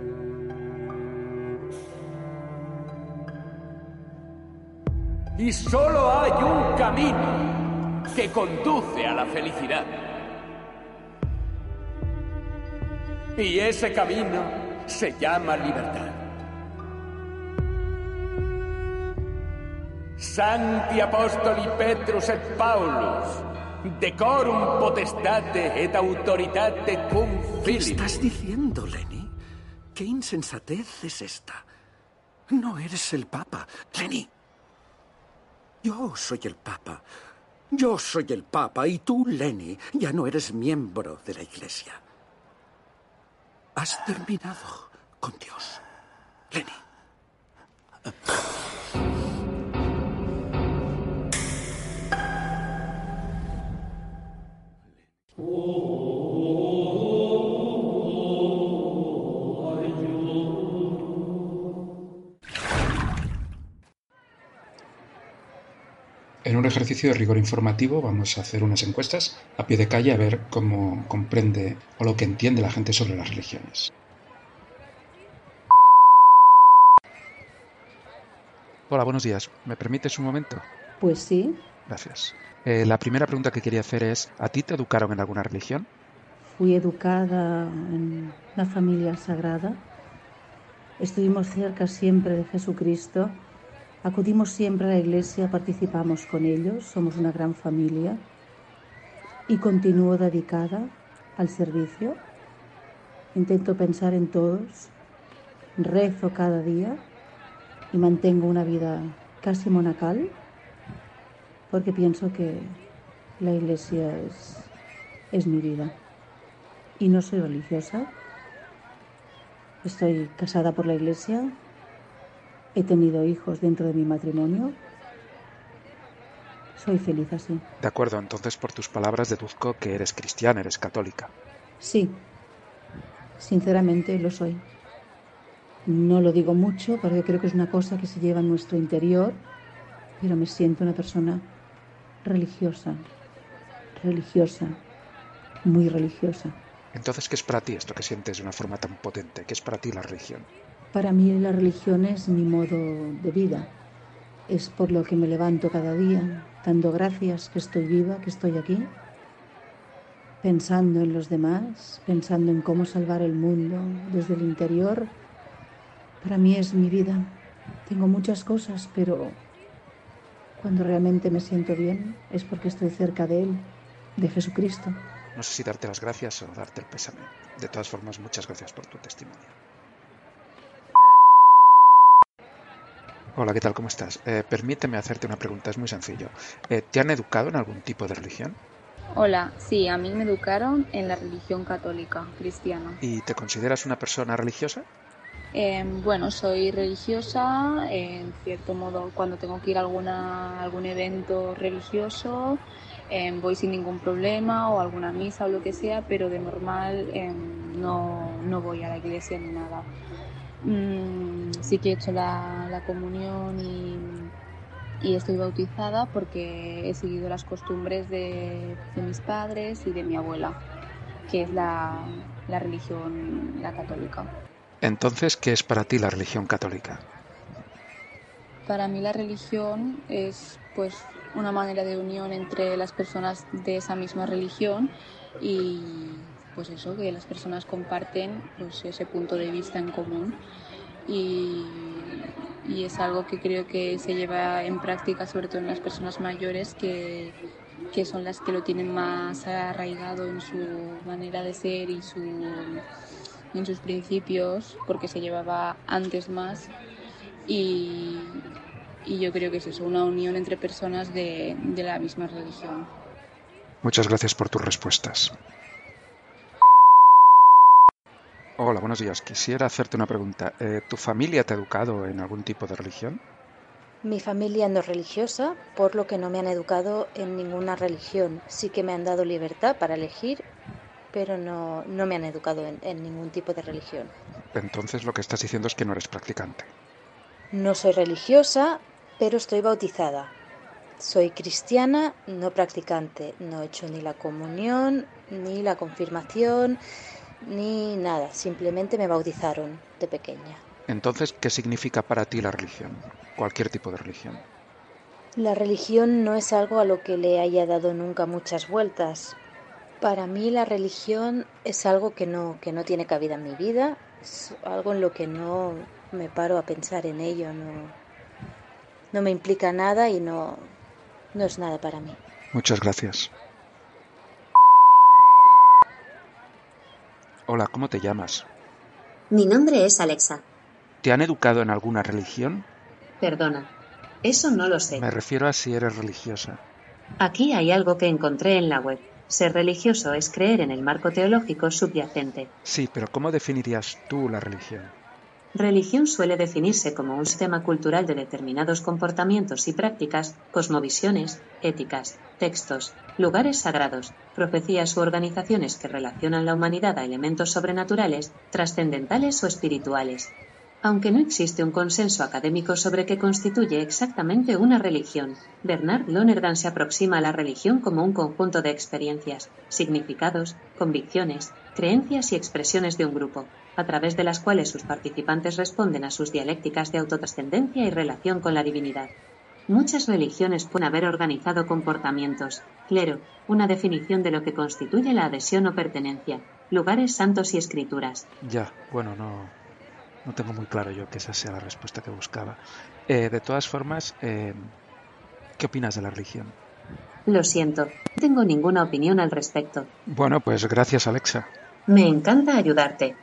Y solo hay un camino que conduce a la felicidad. Y ese camino se llama libertad. Santi Apostoli Petrus et Paulus, decorum potestate et autoritate cum ¿Qué estás diciendo, Lenny? ¿Qué insensatez es esta? No eres el Papa, Lenny. Yo soy el Papa. Yo soy el Papa y tú, Lenny, ya no eres miembro de la Iglesia. Has terminado con Dios. Lenny. En un ejercicio de rigor informativo vamos a hacer unas encuestas a pie de calle a ver cómo comprende o lo que entiende la gente sobre las religiones. Hola, buenos días. ¿Me permites un momento? Pues sí, Gracias. Eh, la primera pregunta que quería hacer es, ¿a ti te educaron en alguna religión? fui educada en una familia sagrada. Estuvimos cerca siempre de Jesucristo. Acudimos siempre a la iglesia, participamos con ellos, somos una gran familia. Y continúo dedicada al servicio. Intento pensar en todos, rezo cada día y mantengo una vida casi monacal porque pienso que la iglesia es, es mi vida. Y no soy religiosa. Estoy casada por la iglesia. He tenido hijos dentro de mi matrimonio. Soy feliz así. De acuerdo, entonces por tus palabras deduzco que eres cristiana, eres católica. Sí, sinceramente lo soy. No lo digo mucho porque creo que es una cosa que se lleva en nuestro interior, pero me siento una persona religiosa, religiosa, muy religiosa. Entonces, ¿qué es para ti esto que sientes de una forma tan potente? ¿Qué es para ti la religión? Para mí la religión es mi modo de vida. Es por lo que me levanto cada día, dando gracias que estoy viva, que estoy aquí, pensando en los demás, pensando en cómo salvar el mundo desde el interior. Para mí es mi vida. Tengo muchas cosas, pero cuando realmente me siento bien es porque estoy cerca de Él, de Jesucristo. No sé si darte las gracias o darte el pésame. De todas formas, muchas gracias por tu testimonio. Hola, ¿qué tal? ¿Cómo estás? Eh, permíteme hacerte una pregunta, es muy sencillo. Eh, ¿Te han educado en algún tipo de religión? Hola, sí, a mí me educaron en la religión católica, cristiana. ¿Y te consideras una persona religiosa? Eh, bueno, soy religiosa, en cierto modo, cuando tengo que ir a alguna, algún evento religioso, eh, voy sin ningún problema o alguna misa o lo que sea, pero de normal eh, no, no voy a la iglesia ni nada. Mm, sí que he hecho la, la comunión y, y estoy bautizada porque he seguido las costumbres de, de mis padres y de mi abuela, que es la, la religión, la católica. Entonces, ¿qué es para ti la religión católica? Para mí la religión es pues una manera de unión entre las personas de esa misma religión y pues eso, que las personas comparten pues ese punto de vista en común y, es algo que creo que se lleva en práctica sobre todo en las personas mayores que, que son las que lo tienen más arraigado en su manera de ser y en sus principios porque se llevaba antes más y, yo creo que es eso, una unión entre personas de la misma religión. Muchas gracias por tus respuestas. Hola, buenos días. Quisiera hacerte una pregunta. Eh, ¿Tu familia te ha educado en algún tipo de religión? Mi familia no es religiosa, por lo que no me han educado en ninguna religión. Sí que me han dado libertad para elegir, pero no, no me han educado en, en ningún tipo de religión. Entonces lo que estás diciendo es que no eres practicante. No soy religiosa, pero estoy bautizada. Soy cristiana, no practicante. No he hecho ni la comunión, ni la confirmación, ni nada. Simplemente me bautizaron de pequeña. Entonces, ¿qué significa para ti la religión? Cualquier tipo de religión. La religión no es algo a lo que le haya dado nunca muchas vueltas. Para mí la religión es algo que no, que no tiene cabida en mi vida, es algo en lo que no me paro a pensar en ello, no, no me implica nada y no, no es nada para mí. Muchas gracias. Hola, ¿cómo te llamas? Mi nombre es Alexa. ¿Te han educado en alguna religión? Perdona, eso no lo sé. Me refiero a si eres religiosa. Aquí hay algo que encontré en la web. Ser religioso es creer en el marco teológico subyacente. Sí, pero ¿cómo definirías tú la religión? Religión suele definirse como un sistema cultural de determinados comportamientos y prácticas, cosmovisiones, éticas, textos, lugares sagrados, profecías u organizaciones que relacionan la humanidad a elementos sobrenaturales, trascendentales o espirituales. Aunque no existe un consenso académico sobre qué constituye exactamente una religión, Bernard Lonergan se aproxima a la religión como un conjunto de experiencias, significados, convicciones, creencias y expresiones de un grupo, a través de las cuales sus participantes responden a sus dialécticas de autotrascendencia y relación con la divinidad. Muchas religiones pueden haber organizado comportamientos, clero, una definición de lo que constituye la adhesión o pertenencia, lugares santos y escrituras. Ya, bueno, no, no tengo muy claro yo que esa sea la respuesta que buscaba. Eh, de todas formas, eh, ¿qué opinas de la religión? Lo siento, no tengo ninguna opinión al respecto. Bueno, pues gracias, Alexa. Me encanta ayudarte.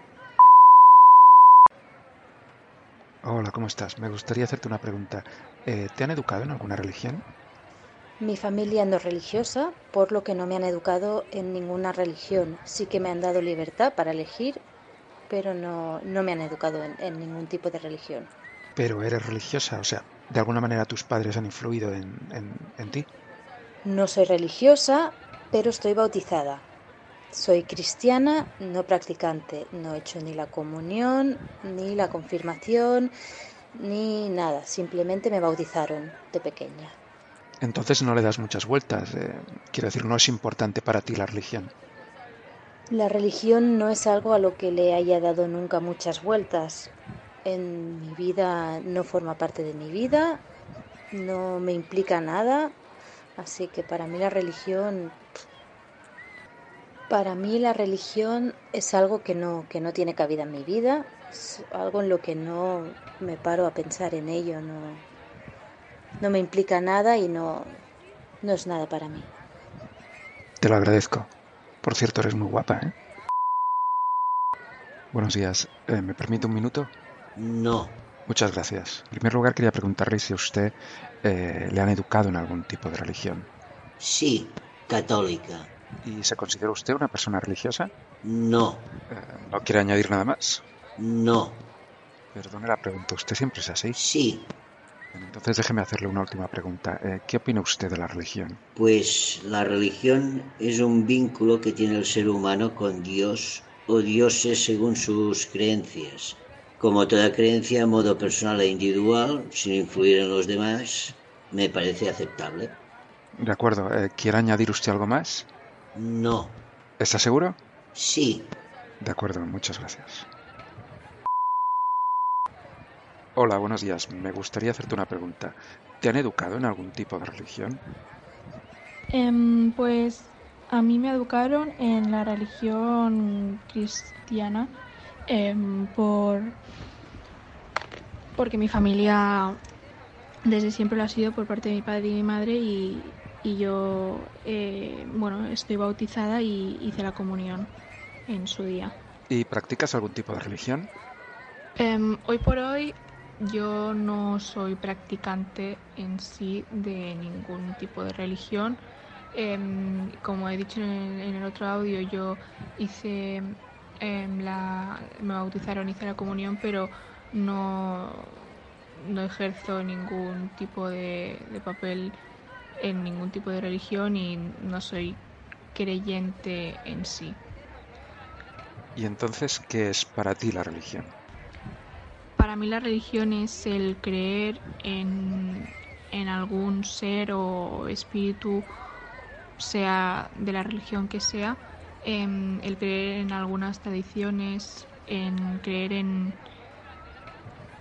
Hola, ¿cómo estás? Me gustaría hacerte una pregunta. Eh, ¿Te han educado en alguna religión? Mi familia no es religiosa, por lo que no me han educado en ninguna religión. Sí que me han dado libertad para elegir, pero no, no me han educado en, en ningún tipo de religión. Pero eres religiosa, o sea, de alguna manera tus padres han influido en, en, en ti. No soy religiosa, pero estoy bautizada. Soy cristiana, no practicante. No he hecho ni la comunión, ni la confirmación, ni nada. Simplemente me bautizaron de pequeña. Entonces no le das muchas vueltas. eh, quiero decir, no es importante para ti la religión. La religión no es algo a lo que le haya dado nunca muchas vueltas. En mi vida no forma parte de mi vida, no me implica nada, así que para mí la religión para mí la religión es algo que no que no tiene cabida en mi vida, es algo en lo que no me paro a pensar en ello, no no me implica nada y no no es nada para mí. Te lo agradezco. Por cierto, eres muy guapa, ¿eh? Buenos días. Eh, ¿Me permite un minuto? No. Muchas gracias. En primer lugar, quería preguntarle si a usted eh, le han educado en algún tipo de religión. Sí, católica. ¿Y se considera usted una persona religiosa? No. Eh, ¿No quiere añadir nada más? No. Perdone la pregunta, ¿usted siempre es así? Sí. Entonces déjeme hacerle una última pregunta. Eh, ¿Qué opina usted de la religión? Pues la religión es un vínculo que tiene el ser humano con Dios o dioses según sus creencias. Como toda creencia a modo personal e individual, sin influir en los demás, me parece aceptable. De acuerdo. eh, ¿Quiere añadir usted algo más? No. ¿Está seguro? Sí. De acuerdo, muchas gracias. Hola, buenos días. Me gustaría hacerte una pregunta. ¿Te han educado en algún tipo de religión? Em, pues a mí me educaron en la religión cristiana em, por porque mi familia desde siempre lo ha sido por parte de mi padre y mi madre y, y yo eh, bueno estoy bautizada y hice la comunión en su día. ¿Y practicas algún tipo de religión? Em, hoy por hoy yo no soy practicante en sí de ningún tipo de religión. Em, como he dicho en el, en el otro audio, yo hice em, la, me bautizaron, hice la comunión, pero no, no ejerzo ningún tipo de, de papel en ningún tipo de religión y no soy creyente en sí. ¿Y entonces qué es para ti la religión? Para mí la religión es el creer en, en algún ser o espíritu, sea de la religión que sea, em, el creer en algunas tradiciones, en creer en,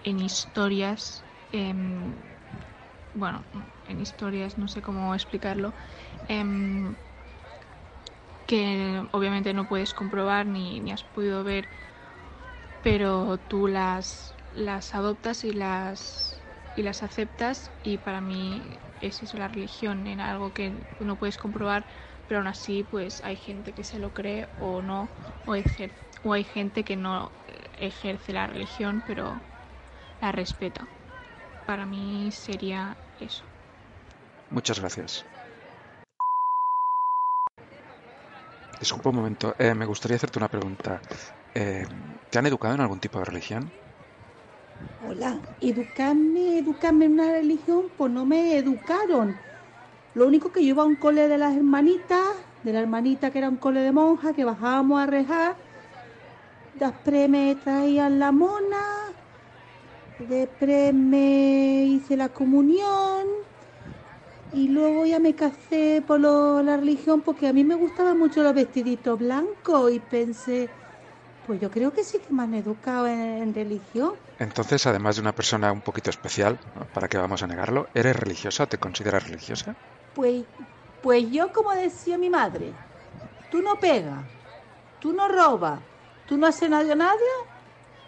en historias, em, bueno, en historias, no sé cómo explicarlo, em, que obviamente no puedes comprobar ni, ni has podido ver, pero tú las, las adoptas y las, y las aceptas y para mí es eso la religión, en algo que no puedes comprobar, pero aún así pues hay gente que se lo cree o no, o, ejer- o hay gente que no ejerce la religión, pero la respeta. Para mí sería eso. Muchas gracias. Disculpa un momento, eh, me gustaría hacerte una pregunta. Eh, ¿Te han educado en algún tipo de religión? Hola, educarme, educarme en una religión, pues no me educaron. Lo único que yo iba a un cole de las hermanitas, de la hermanita que era un cole de monjas, que bajábamos a rejar. Después me traían la mona, después me hice la comunión y luego ya me casé por lo- la religión porque a mí me gustaban mucho los vestiditos blancos y pensé, pues yo creo que sí que me han educado en, en religión. Entonces, además de una persona un poquito especial, ¿no? ¿para qué vamos a negarlo? ¿Eres religiosa? ¿Te consideras religiosa? Pues, pues yo como decía mi madre, tú no pegas, tú no robas, tú no haces nada a nadie,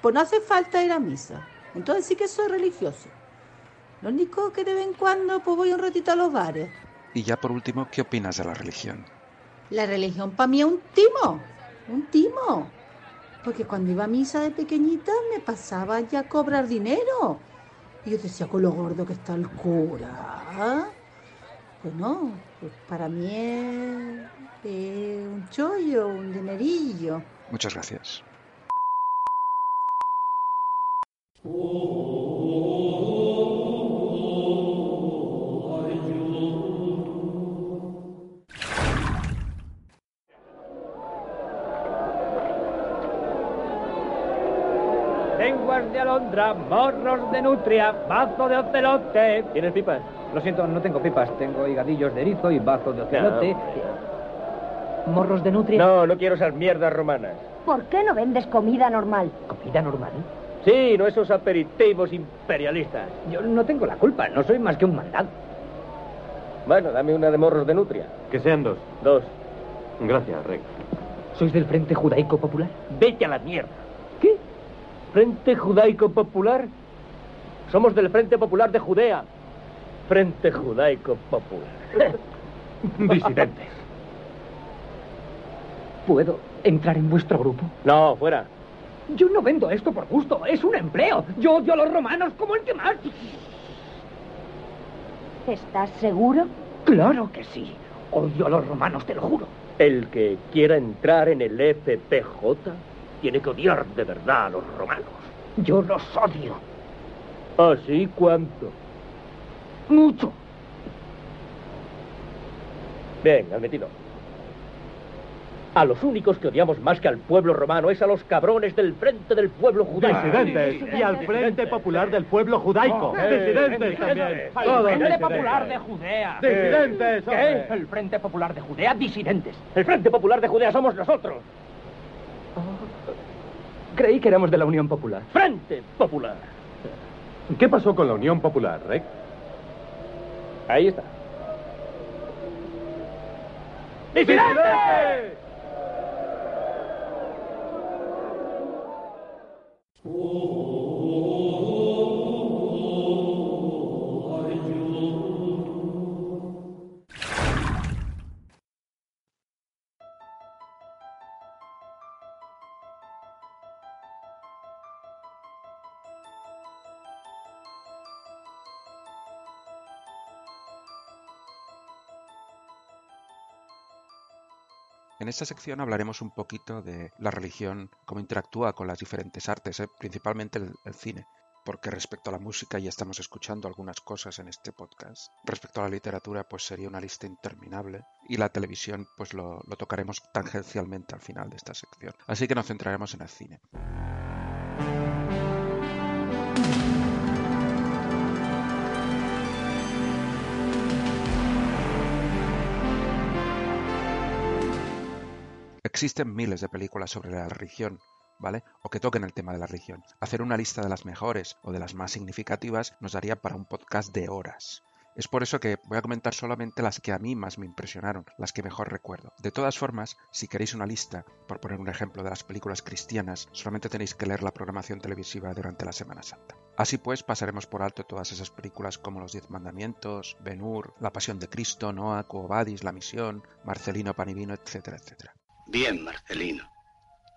pues no hace falta ir a misa. Entonces sí que soy religioso. Lo único que de vez en cuando pues voy un ratito a los bares. Y ya por último, ¿qué opinas de la religión? La religión para mí es un timo, un timo. Porque cuando iba a misa de pequeñita me pasaba ya a cobrar dinero. Y yo decía, con lo gordo que está el cura. ¿ah?". Pues no, pues para mí es, es un chollo, un dinerillo. Muchas gracias. Lenguas alondra, morros de nutria, bazo de ocelote. ¿Tienes pipas? Lo siento, no tengo pipas. Tengo higadillos de erizo y bazo de ocelote. ¿Morros de nutria? No, no quiero esas mierdas romanas. ¿Por qué no vendes comida normal? ¿Comida normal? Sí, no esos aperitivos imperialistas. Yo no tengo la culpa, no soy más que un mandado. Bueno, dame una de morros de nutria. Que sean dos. Dos. Gracias, Rey. ¿Sois del Frente Judaico Popular? Vete a la mierda. ¿Qué? ¿Frente Judaico Popular? Somos del Frente Popular de Judea. Frente Judaico Popular. *laughs* Disidentes. ¿Puedo entrar en vuestro grupo? No, fuera. Yo no vendo esto por gusto, es un empleo. Yo odio a los romanos como el que más. ¿Estás seguro? Claro que sí. Odio a los romanos, te lo juro. El que quiera entrar en el FPJ tiene que odiar de verdad a los romanos. Yo los odio. ¿Así cuánto? Mucho. Bien, admitido. A los únicos que odiamos más que al pueblo romano es a los cabrones del frente del pueblo judaico. Disidentes. Y al Frente Popular del Pueblo Judaico. Disidentes también. Al Frente. Popular de Judea. Disidentes, ¿Qué? El Frente Popular de Judea, disidentes. El Frente Popular de Judea somos nosotros. Creí que éramos de la Unión Popular. Frente Popular. ¿Qué pasó con la Unión Popular, Rey? Ahí está. ¡Disidentes! En esta sección hablaremos un poquito de la religión, cómo interactúa con las diferentes artes, ¿eh? principalmente el, el cine, porque respecto a la música ya estamos escuchando algunas cosas en este podcast. Respecto a la literatura, pues sería una lista interminable, y la televisión, pues lo, lo tocaremos tangencialmente al final de esta sección. Así que nos centraremos en el cine. Existen miles de películas sobre la religión, ¿vale? O que toquen el tema de la religión. Hacer una lista de las mejores o de las más significativas nos daría para un podcast de horas. Es por eso que voy a comentar solamente las que a mí más me impresionaron, las que mejor recuerdo. De todas formas, si queréis una lista, por poner un ejemplo de las películas cristianas, solamente tenéis que leer la programación televisiva durante la Semana Santa. Así pues, pasaremos por alto todas esas películas como Los Diez Mandamientos, Ben Hur, La Pasión de Cristo, Noah, Cuobadis, La Misión, Marcelino Panivino, etcétera, etcétera. Bien, Marcelino.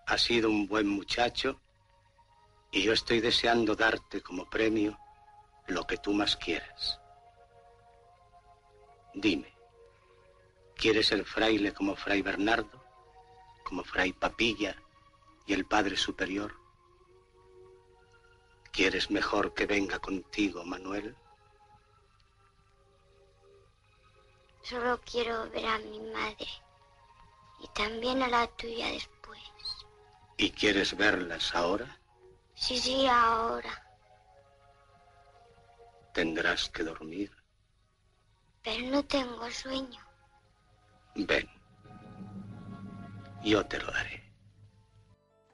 Has sido un buen muchacho y yo estoy deseando darte como premio lo que tú más quieras. Dime, ¿quieres ser fraile como Fray Bernardo, como Fray Papilla y el Padre Superior? ¿Quieres mejor que venga contigo, Manuel? Solo quiero ver a mi madre y también a la tuya después. ¿Y quieres verlas ahora? Sí, sí, ahora. Tendrás que dormir. Pero no tengo sueño. Ven. Yo te lo daré.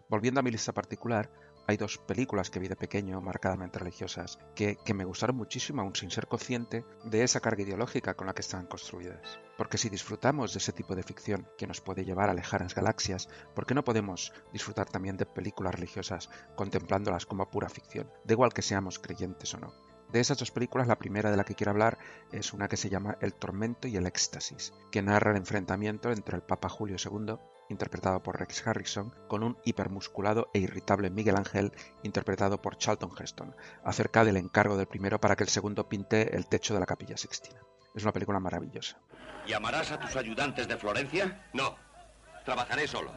Volviendo a mi lista particular, hay dos películas que vi de pequeño, marcadamente religiosas, que, me gustaron muchísimo, aún sin ser consciente de esa carga ideológica con la que están construidas. Porque si disfrutamos de ese tipo de ficción que nos puede llevar a lejanas galaxias, ¿por qué no podemos disfrutar también de películas religiosas contemplándolas como pura ficción, de igual que seamos creyentes o no? De esas dos películas, la primera de la que quiero hablar es una que se llama El tormento y el éxtasis, que narra el enfrentamiento entre el Papa Julio II, interpretado por Rex Harrison, con un hipermusculado e irritable Miguel Ángel, interpretado por Charlton Heston, acerca del encargo del primero para que el segundo pinte el techo de la capilla sixtina. Es una película maravillosa. ¿Llamarás a tus ayudantes de Florencia? No. Trabajaré solo.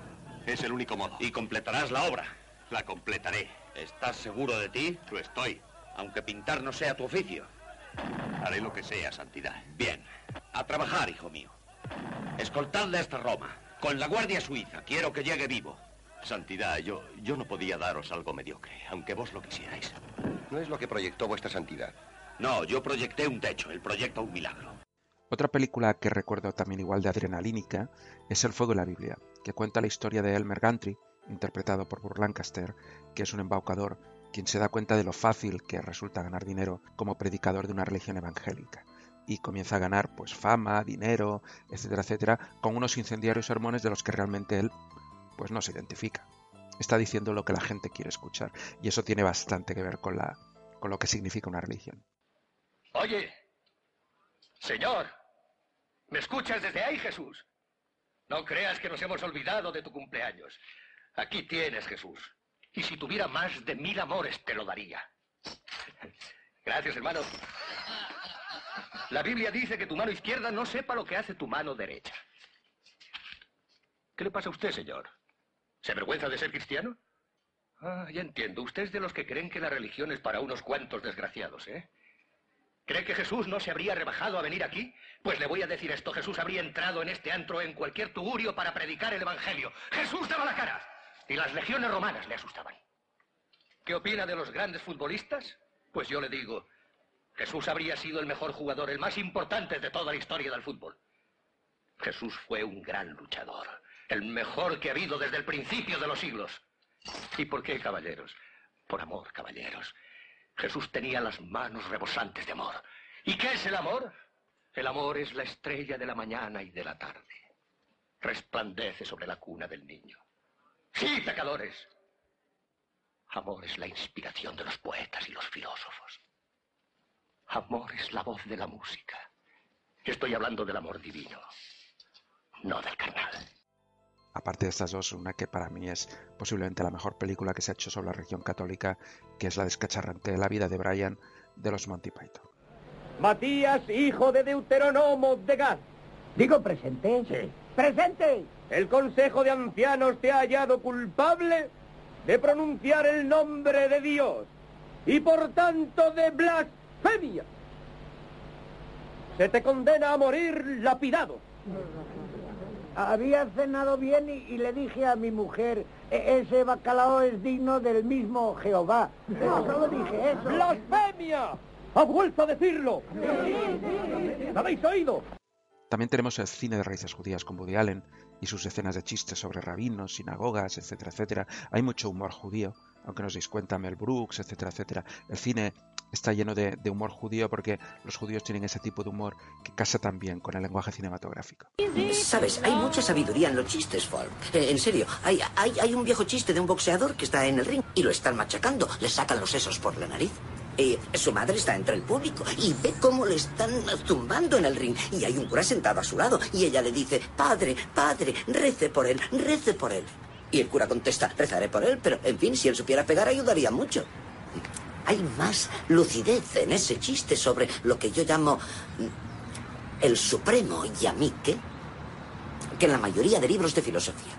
Es el único modo. ¿Y completarás la obra? La completaré. ¿Estás seguro de ti? Lo estoy. Aunque pintar no sea tu oficio. Haré lo que sea, Santidad. Bien. A trabajar, hijo mío. Escoltadle hasta Roma. Con la Guardia Suiza. Quiero que llegue vivo. Santidad, yo, yo no podía daros algo mediocre, aunque vos lo quisierais. No es lo que proyectó vuestra santidad. No, yo proyecté un techo, él proyecta un milagro. Otra película que recuerdo también igual de adrenalínica es El fuego de la Biblia, que cuenta la historia de Elmer Gantry, interpretado por Burr Lancaster, que es un embaucador quien se da cuenta de lo fácil que resulta ganar dinero como predicador de una religión evangélica y comienza a ganar pues fama, dinero, etcétera, etcétera, con unos incendiarios sermones de los que realmente él pues no se identifica. Está diciendo lo que la gente quiere escuchar y eso tiene bastante que ver con la con lo que significa una religión. Oye, señor, ¿me escuchas desde ahí, Jesús? No creas que nos hemos olvidado de tu cumpleaños. Aquí tienes, Jesús. Y si tuviera más de mil amores, te lo daría. *laughs* Gracias, hermano. La Biblia dice que tu mano izquierda no sepa lo que hace tu mano derecha. ¿Qué le pasa a usted, señor? ¿Se avergüenza de ser cristiano? Ah, ya entiendo. Usted es de los que creen que la religión es para unos cuantos desgraciados, ¿eh? ¿Cree que Jesús no se habría rebajado a venir aquí? Pues le voy a decir esto. Jesús habría entrado en este antro en cualquier tugurio para predicar el Evangelio. Jesús daba la cara. Y las legiones romanas le asustaban. ¿Qué opina de los grandes futbolistas? Pues yo le digo, Jesús habría sido el mejor jugador, el más importante de toda la historia del fútbol. Jesús fue un gran luchador, el mejor que ha habido desde el principio de los siglos. ¿Y por qué, caballeros? Por amor, caballeros. Jesús tenía las manos rebosantes de amor. ¿Y qué es el amor? El amor es la estrella de la mañana y de la tarde. Resplandece sobre la cuna del niño. Sí, pecadores. Amor es la inspiración de los poetas y los filósofos. Amor es la voz de la música. Estoy hablando del amor divino, no del carnal. Aparte de estas dos, una que para mí es posiblemente la mejor película que se ha hecho sobre la religión católica, que es la descacharrante La vida de Brian de los Monty Python. Matías, hijo de Deuteronomo de Gad. Digo presente. Sí. Presente. El Consejo de Ancianos te ha hallado culpable de pronunciar el nombre de Dios y por tanto de blasfemia. Se te condena a morir lapidado. Había cenado bien y, y, le dije a mi mujer, "E ese bacalao es digno del mismo Jehová. Pero solo dije eso. ¡Blasfemia! ¡Ha vuelto a decirlo! ¿Lo habéis oído? También tenemos el cine de raíces judías con Woody Allen y sus escenas de chistes sobre rabinos, sinagogas, etcétera, etcétera. Hay mucho humor judío, aunque no os deis cuenta, Mel Brooks, etcétera, etcétera. El cine está lleno de, humor judío porque los judíos tienen ese tipo de humor que casa también con el lenguaje cinematográfico. Sabes, hay mucha sabiduría en los chistes, Falk. Eh, en serio, hay, un viejo chiste de un boxeador que está en el ring y lo están machacando, le sacan los sesos por la nariz. Su madre está entre el público y ve cómo le están zumbando en el ring. Y hay un cura sentado a su lado y ella le dice, padre, padre, rece por él, rece por él. Y el cura contesta, rezaré por él, pero en fin, si él supiera pegar ayudaría mucho. Hay más lucidez en ese chiste sobre lo que yo llamo el supremo yamique que en la mayoría de libros de filosofía.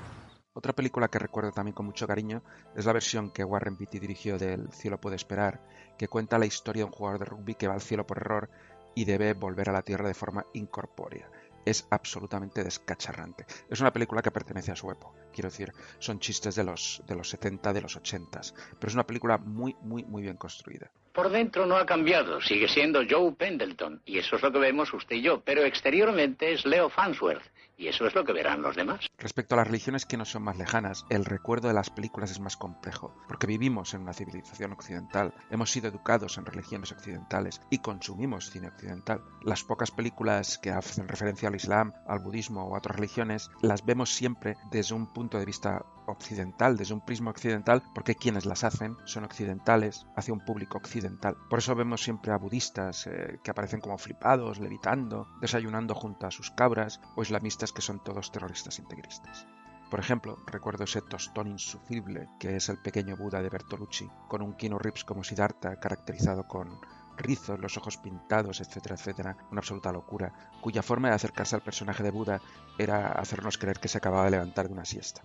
Otra película que recuerdo también con mucho cariño es la versión que Warren Beatty dirigió de El cielo puede esperar, que cuenta la historia de un jugador de rugby que va al cielo por error y debe volver a la tierra de forma incorpórea es absolutamente descacharrante. Es una película que pertenece a su época. Quiero decir, son chistes de los, de los 70, de los 80, pero es una película muy, muy, muy bien construida. Por dentro no ha cambiado, sigue siendo Joe Pendleton, y eso es lo que vemos usted y yo, pero exteriormente es Leo Fansworth, y eso es lo que verán los demás. Respecto a las religiones que nos son más lejanas, el recuerdo de las películas es más complejo, porque vivimos en una civilización occidental, hemos sido educados en religiones occidentales y consumimos cine occidental. Las pocas películas que hacen referencia al Islam, al budismo o a otras religiones, las vemos siempre desde un punto de vista occidental, desde un prisma occidental, porque quienes las hacen son occidentales, hacia un público occidental. Por eso vemos siempre a budistas eh, que aparecen como flipados, levitando, desayunando junto a sus cabras, o islamistas que son todos terroristas integristas. Por ejemplo, recuerdo ese tostón insufrible que es el pequeño Buda de Bertolucci, con un Kino Rips como Siddhartha caracterizado con rizos, los ojos pintados, etcétera, etcétera, una absoluta locura, cuya forma de acercarse al personaje de Buda era hacernos creer que se acababa de levantar de una siesta.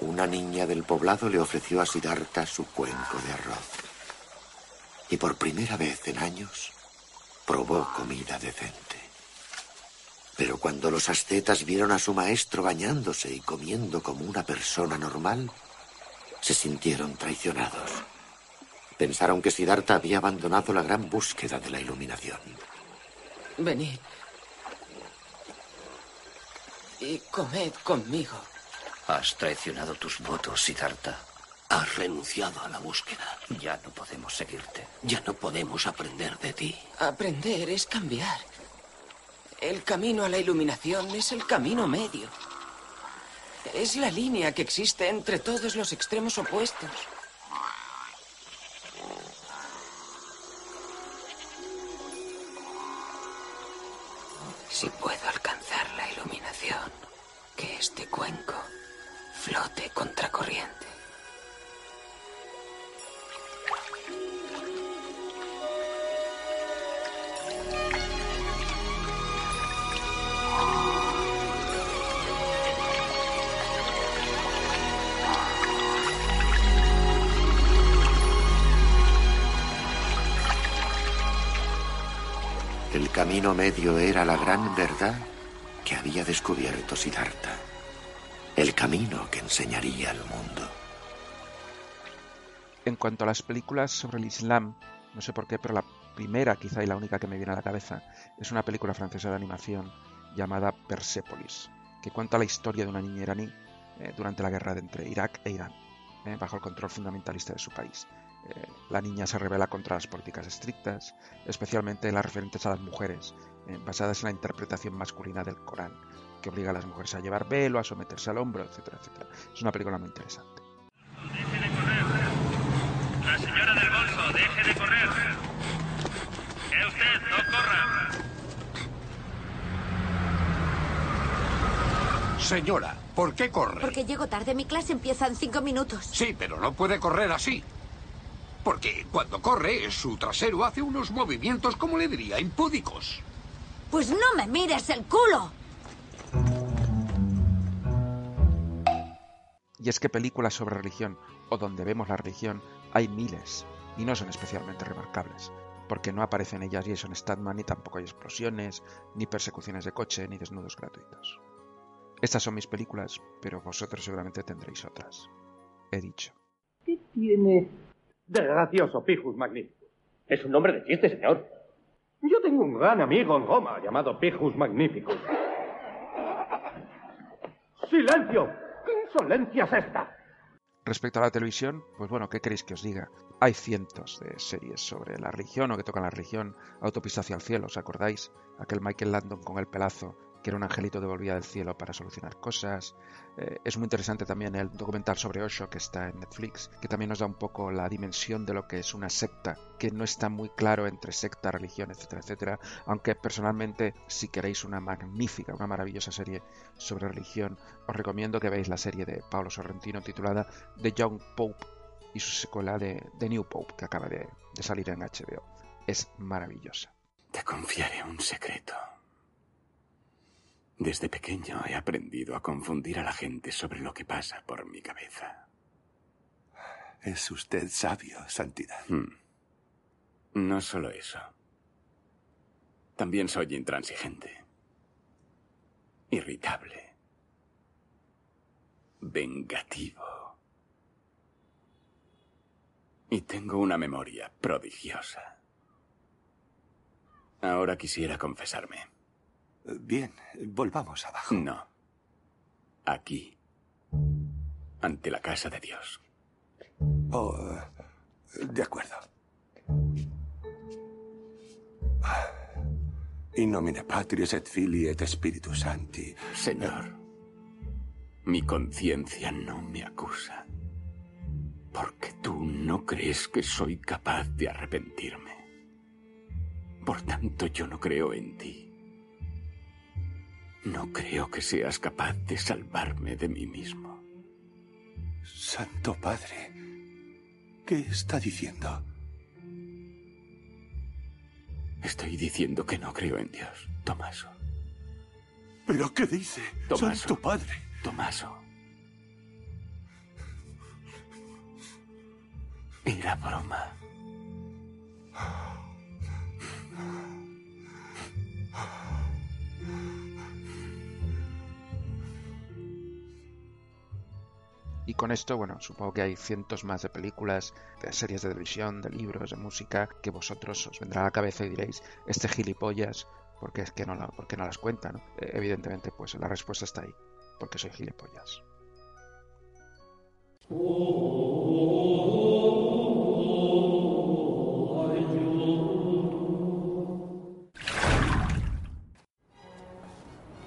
Una niña del poblado le ofreció a Siddhartha su cuenco de arroz. Y por primera vez en años probó comida decente. Pero cuando los ascetas vieron a su maestro bañándose y comiendo como una persona normal, se sintieron traicionados. Pensaron que Siddhartha había abandonado la gran búsqueda de la iluminación. Venid y comed conmigo. Has traicionado tus votos, Siddhartha. Has renunciado a la búsqueda. Ya no podemos seguirte. Ya no podemos aprender de ti. Aprender es cambiar. El camino a la iluminación es el camino medio. Es la línea que existe entre todos los extremos opuestos. Si puedo alcanzar la iluminación, que este cuenco flote contracorriente. El camino medio era la gran verdad que había descubierto Siddhartha. El camino que enseñaría al mundo. En cuanto a las películas sobre el Islam, no sé por qué, pero la primera, quizá y la única que me viene a la cabeza, es una película francesa de animación llamada Persepolis, que cuenta la historia de una niña iraní eh, durante la guerra entre Irak e Irán, eh, bajo el control fundamentalista de su país. Eh, la niña se revela contra las políticas estrictas, especialmente las referentes a las mujeres, basadas en la interpretación masculina del Corán, que obliga a las mujeres a llevar velo, a someterse al hombro, etcétera, etcétera. Es una película muy interesante. La señora del bolso, deje de correr. ¿Eh usted? No corra. Señora, ¿por qué corre? Porque llego tarde. Mi clase empieza en cinco minutos. Sí, pero no puede correr así. Porque cuando corre, su trasero hace unos movimientos, como le diría, impúdicos. Pues no me mires el culo. Es que películas sobre religión, o donde vemos la religión, hay miles, y no son especialmente remarcables, porque no aparecen ellas Jason Statham, ni tampoco hay explosiones, ni persecuciones de coche, ni desnudos gratuitos. Estas son mis películas, pero vosotros seguramente tendréis otras. He dicho. ¿Qué tiene de gracioso Pijus Magnificus? Es un nombre de chiste, señor. Yo tengo un gran amigo en Roma llamado Pijus Magnificus. ¡Silencio! ¿Qué insolencia es esta? Respecto a la televisión, pues bueno, ¿qué queréis que os diga? Hay cientos de series sobre la religión o que tocan la religión. Autopista hacia el cielo, ¿os acordáis? Aquel Michael Landon con el pelazo que era un angelito que volvía del cielo para solucionar cosas. Eh, es muy interesante también el documental sobre Osho que está en Netflix, que también nos da un poco la dimensión de lo que es una secta, que no está muy claro entre secta, religión, etcétera, etcétera. Aunque personalmente, si queréis una magnífica, una maravillosa serie sobre religión, os recomiendo que veáis la serie de Pablo Sorrentino titulada The Young Pope y su secuela de The New Pope, que acaba de, de salir en HBO. Es maravillosa. Te confiaré un secreto. Desde pequeño he aprendido a confundir a la gente sobre lo que pasa por mi cabeza. Es usted sabio, Santidad. Hmm. No solo eso. También soy intransigente. Irritable. Vengativo. Y tengo una memoria prodigiosa. Ahora quisiera confesarme. Bien, volvamos abajo. No. Aquí. Ante la casa de Dios. Oh, de acuerdo. In nomine Patris et Filii et Spiritus Sancti. Señor, mi conciencia no me acusa. Porque tú no crees que soy capaz de arrepentirme. Por tanto, yo no creo en ti. No creo que seas capaz de salvarme de mí mismo. Santo Padre, ¿qué está diciendo? Estoy diciendo que no creo en Dios, Tomaso. ¿Pero qué dice? Tomaso. Santo Padre. Tomaso. Era broma. Con esto, bueno, supongo que hay cientos más de películas, de series de televisión, de libros, de música, que vosotros os vendrá a la cabeza y diréis, este gilipollas, porque es que no, la, porque no las cuenta, ¿no? Eh, evidentemente, pues la respuesta está ahí, porque soy gilipollas.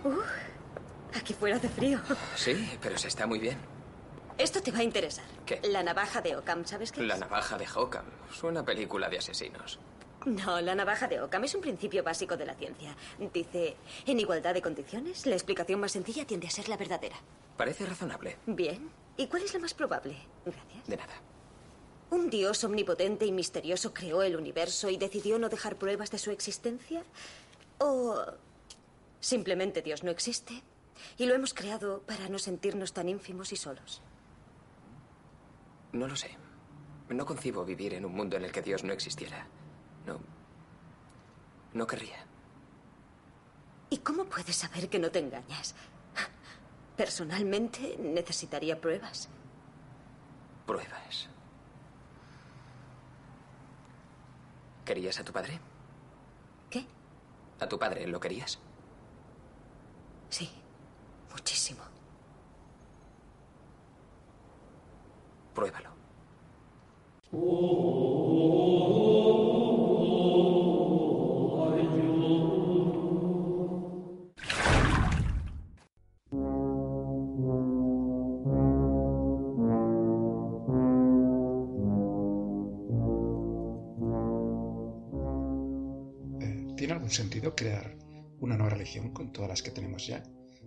Uh, aquí fuera hace frío. Sí, pero se está muy bien. Esto te va a interesar. ¿Qué? La navaja de Occam, ¿sabes qué La es? navaja de Hockham. Suena a película de asesinos. No, la navaja de Occam es un principio básico de la ciencia. Dice, en igualdad de condiciones, la explicación más sencilla tiende a ser la verdadera. Parece razonable. Bien. ¿Y cuál es la más probable? Gracias. De nada. ¿Un dios omnipotente y misterioso creó el universo y decidió no dejar pruebas de su existencia? ¿O simplemente Dios no existe y lo hemos creado para no sentirnos tan ínfimos y solos? No lo sé. No concibo vivir en un mundo en el que Dios no existiera. No. No querría. ¿Y cómo puedes saber que no te engañas? Personalmente necesitaría pruebas. Pruebas. ¿Querías a tu padre? ¿Qué? ¿A tu padre lo querías? Sí, muchísimo. Pruébalo. ¿Tiene algún sentido crear una nueva religión con todas las que tenemos ya?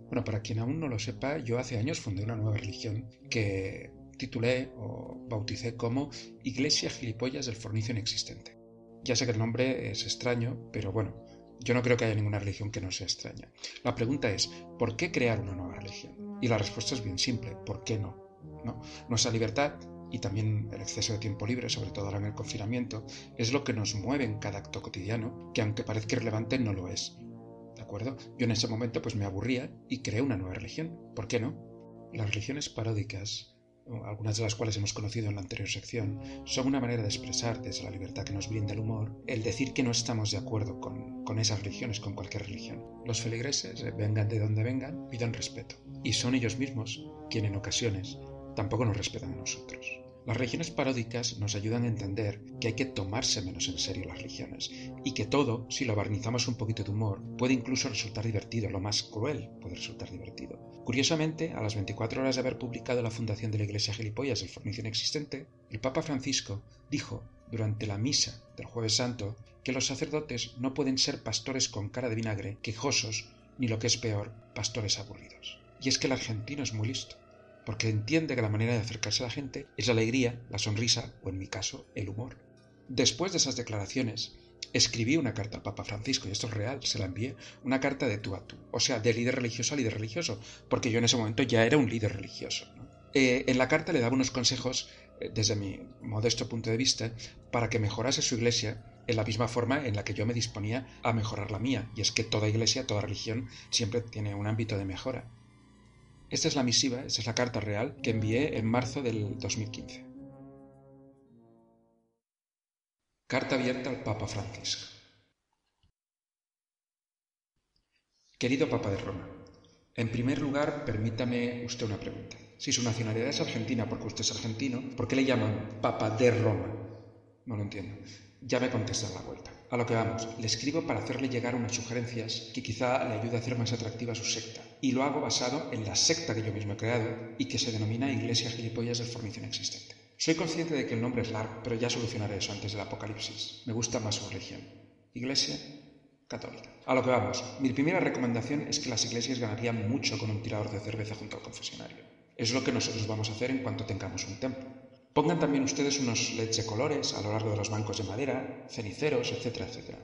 Bueno, para quien aún no lo sepa, yo hace años fundé una nueva religión que titulé o bauticé como Iglesia Gilipollas del Fornicio Inexistente. Ya sé que el nombre es extraño, pero bueno, yo no creo que haya ninguna religión que no sea extraña. La pregunta es, ¿por qué crear una nueva religión? Y la respuesta es bien simple, ¿por qué no? ¿No? Nuestra libertad y también el exceso de tiempo libre, sobre todo ahora en el confinamiento, es lo que nos mueve en cada acto cotidiano, que aunque parezca irrelevante no lo es. ¿De acuerdo? Yo en ese momento pues me aburría y creé una nueva religión. ¿Por qué no? Las religiones paródicas, algunas de las cuales hemos conocido en la anterior sección, son una manera de expresar desde la libertad que nos brinda el humor el decir que no estamos de acuerdo con, con esas religiones, con cualquier religión. Los feligreses, eh, vengan de donde vengan, piden respeto. Y son ellos mismos quienes en ocasiones tampoco nos respetan a nosotros. Las religiones paródicas nos ayudan a entender que hay que tomarse menos en serio las religiones y que todo, si lo barnizamos un poquito de humor, puede incluso resultar divertido, lo más cruel puede resultar divertido. Curiosamente, a las 24 horas de haber publicado la fundación de la Iglesia Gilipollas el Fornicio Inexistente, el Papa Francisco dijo durante la misa del Jueves Santo que los sacerdotes no pueden ser pastores con cara de vinagre, quejosos, ni lo que es peor, pastores aburridos. Y es que el argentino es muy listo porque entiende que la manera de acercarse a la gente es la alegría, la sonrisa o, en mi caso, el humor. Después de esas declaraciones, escribí una carta al Papa Francisco, y esto es real, se la envié, una carta de tú a tú, o sea, de líder religioso a líder religioso, porque yo en ese momento ya era un líder religioso. Eh, en la carta le daba unos consejos, eh, desde mi modesto punto de vista, para que mejorase su iglesia en la misma forma en la que yo me disponía a mejorar la mía, y es que toda iglesia, toda religión, siempre tiene un ámbito de mejora. Esta es la misiva, esta es la carta real que envié en marzo del 2015. Carta abierta al Papa Francisco. Querido Papa de Roma, en primer lugar, permítame usted una pregunta. Si su nacionalidad es argentina porque usted es argentino, ¿por qué le llaman Papa de Roma? No lo entiendo. Ya me contesta la vuelta. A lo que vamos, le escribo para hacerle llegar unas sugerencias que quizá le ayude a hacer más atractiva su secta. Y lo hago basado en la secta que yo mismo he creado y que se denomina Iglesia Gilipollas de Formación Existente. Soy consciente de que el nombre es largo, pero ya solucionaré eso antes del apocalipsis. Me gusta más su religión. Iglesia católica. A lo que vamos, mi primera recomendación es que las iglesias ganarían mucho con un tirador de cerveza junto al confesionario. Es lo que nosotros vamos a hacer en cuanto tengamos un templo. Pongan también ustedes unos LEDs de colores a lo largo de los bancos de madera, ceniceros, etcétera, etcétera.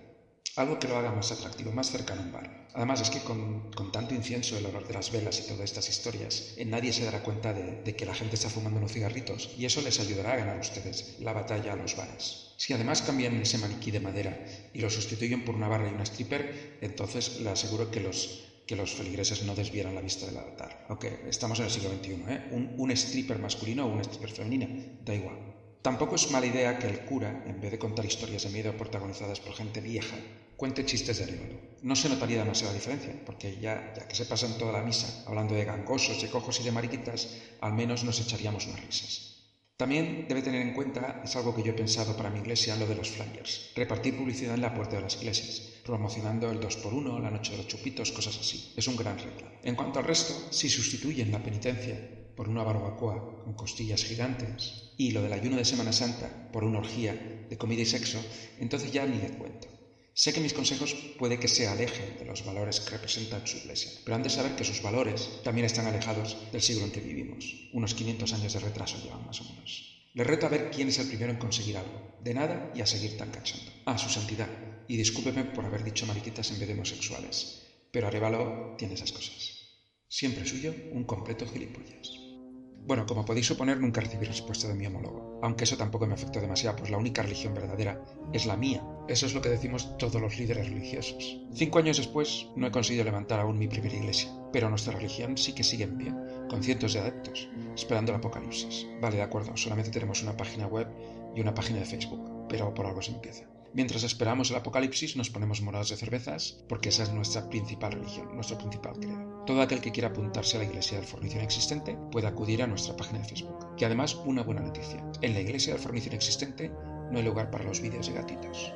Algo que lo haga más atractivo, más cercano a un bar. Además, es que con, tanto incienso, el olor de las velas y todas estas historias, en nadie se dará cuenta de, que la gente está fumando unos cigarritos y eso les ayudará a ganar ustedes la batalla a los bares. Si además cambian ese maniquí de madera y lo sustituyen por una barra y una stripper, entonces le aseguro que los que los feligreses no desvieran la vista del altar. Aunque estamos en el siglo XXI, ¿eh? un, un stripper masculino o una stripper femenina, da igual. Tampoco es mala idea que el cura, en vez de contar historias de miedo protagonizadas por gente vieja, cuente chistes de arévalo. No se notaría demasiada diferencia, porque ya, ya que se pasan toda la misa hablando de gangosos, de cojos y de mariquitas, al menos nos echaríamos unas risas. También debe tener en cuenta, es algo que yo he pensado para mi iglesia, lo de los flyers. Repartir publicidad en la puerta de las iglesias, promocionando el 2x1, la noche de los chupitos, cosas así. Es un gran regla. En cuanto al resto, si sustituyen la penitencia por una barbacoa con costillas gigantes y lo del ayuno de Semana Santa por una orgía de comida y sexo, entonces ya ni le cuento. Sé que mis consejos puede que se alejen de los valores que representan su iglesia, pero han de saber que sus valores también están alejados del siglo en que vivimos. Unos 500 años de retraso llevan más o menos. Les reto a ver quién es el primero en conseguir algo. De nada y a seguir tan cachondo. Ah, su santidad. Y discúlpeme por haber dicho mariquitas en vez de homosexuales. Pero Arevalo tiene esas cosas. Siempre suyo, un completo gilipollas. Bueno, como podéis suponer, nunca recibí respuesta de mi homólogo, aunque eso tampoco me afectó demasiado, pues la única religión verdadera es la mía. Eso es lo que decimos todos los líderes religiosos. Cinco años después, no he conseguido levantar aún mi primera iglesia, pero nuestra religión sí que sigue en pie, con cientos de adeptos, esperando el apocalipsis. Vale, de acuerdo, solamente tenemos una página web y una página de Facebook, pero por algo se empieza. Mientras esperamos el apocalipsis nos ponemos morados de cervezas porque esa es nuestra principal religión, nuestro principal credo. Todo aquel que quiera apuntarse a la iglesia del fornicio existente puede acudir a nuestra página de Facebook. Y además una buena noticia. En la iglesia del fornicio existente no hay lugar para los vídeos de gatitos.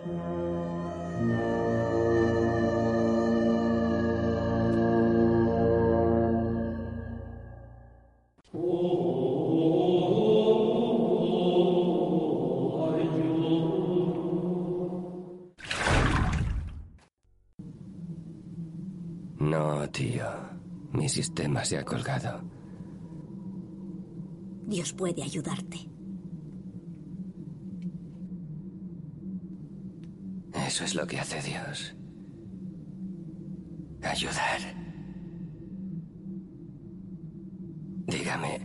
No, tío. Mi sistema se ha colgado. Dios puede ayudarte. Eso es lo que hace Dios. Ayudar. Dígame,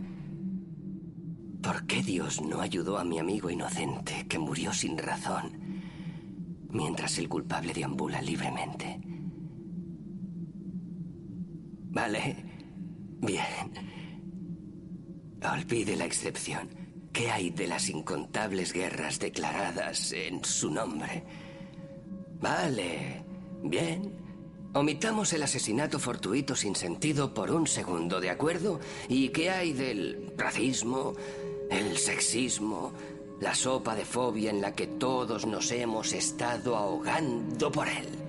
¿por qué Dios no ayudó a mi amigo inocente que murió sin razón mientras el culpable deambula libremente? Vale. Bien. Olvide la excepción. ¿Qué hay de las incontables guerras declaradas en su nombre? Vale. Bien. Omitamos el asesinato fortuito sin sentido por un segundo, ¿de acuerdo? ¿Y qué hay del racismo, el sexismo, la sopa de fobia en la que todos nos hemos estado ahogando por él?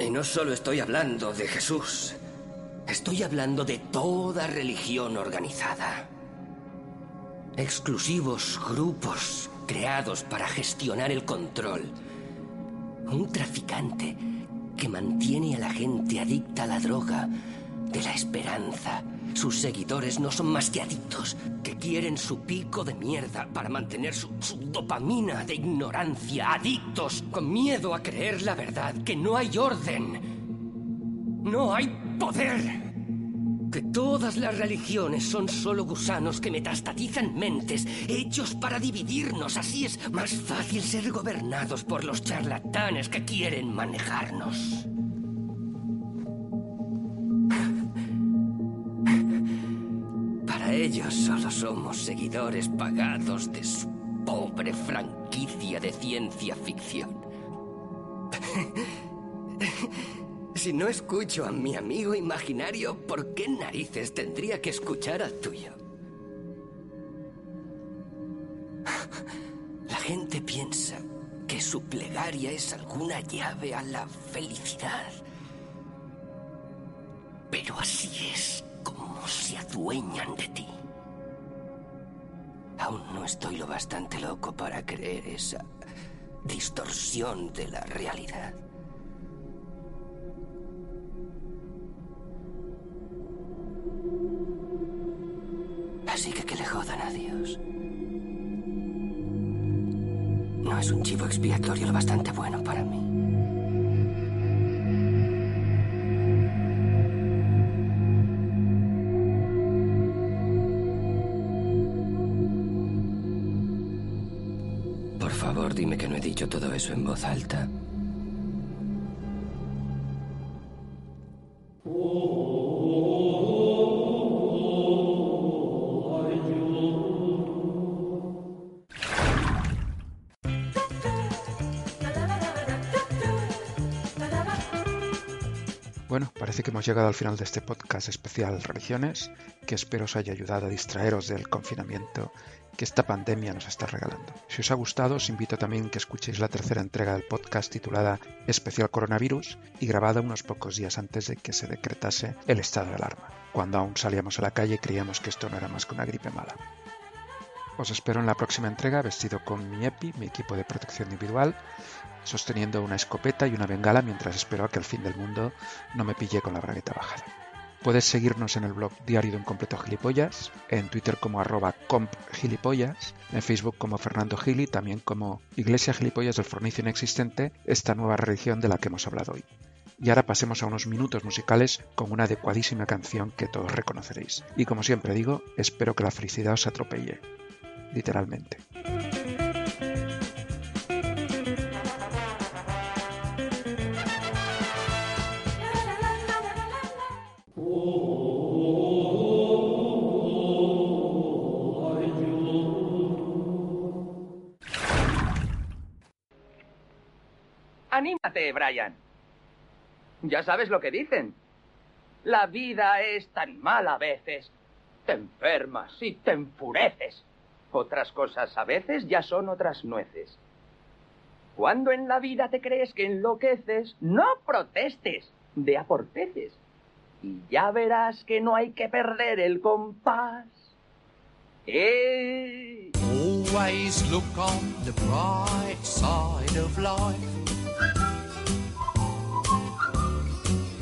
Y no solo estoy hablando de Jesús, estoy hablando de toda religión organizada. Exclusivos grupos creados para gestionar el control. Un traficante que mantiene a la gente adicta a la droga, de la esperanza. Sus seguidores no son más que adictos que quieren su pico de mierda para mantener su, dopamina de ignorancia. Adictos con miedo a creer la verdad, que no hay orden. No hay poder. Que todas las religiones son solo gusanos que metastatizan mentes, hechos para dividirnos. Así es más fácil ser gobernados por los charlatanes que quieren manejarnos. Ellos solo somos seguidores pagados de su pobre franquicia de ciencia ficción. *laughs* Si no escucho a mi amigo imaginario, ¿por qué narices tendría que escuchar al tuyo? La gente piensa que su plegaria es alguna llave a la felicidad. Pero así es se adueñan de ti. Aún no estoy lo bastante loco para creer esa distorsión de la realidad. Así que que le jodan a Dios. No es un chivo expiatorio lo bastante bueno para mí. Dime que no he dicho todo eso en voz alta. Bueno, parece que hemos llegado al final de este podcast especial Religiones, que espero os haya ayudado a distraeros del confinamiento que esta pandemia nos está regalando. Si os ha gustado, os invito también que escuchéis la tercera entrega del podcast titulada Especial Coronavirus y grabada unos pocos días antes de que se decretase el estado de alarma, cuando aún salíamos a la calle y creíamos que esto no era más que una gripe mala. Os espero en la próxima entrega vestido con mi EPI, mi equipo de protección individual, sosteniendo una escopeta y una bengala mientras espero a que el fin del mundo no me pille con la bragueta bajada. Puedes seguirnos en el blog Diario de un Completo Gilipollas, en Twitter como arroba compgilipollas, en Facebook como Fernando Gili, también como Iglesia Gilipollas del Fornicio Inexistente, esta nueva religión de la que hemos hablado hoy. Y ahora pasemos a unos minutos musicales con una adecuadísima canción que todos reconoceréis. Y como siempre digo, espero que la felicidad os atropelle. Literalmente. Anímate, Brian. Ya sabes lo que dicen. La vida es tan mala a veces. Te enfermas y te enfureces. Otras cosas a veces ya son otras nueces. Cuando en la vida te crees que enloqueces, no protestes, ve a por peces. Y ya verás que no hay que perder el compás. ¡Eh! Always look on the bright side of life.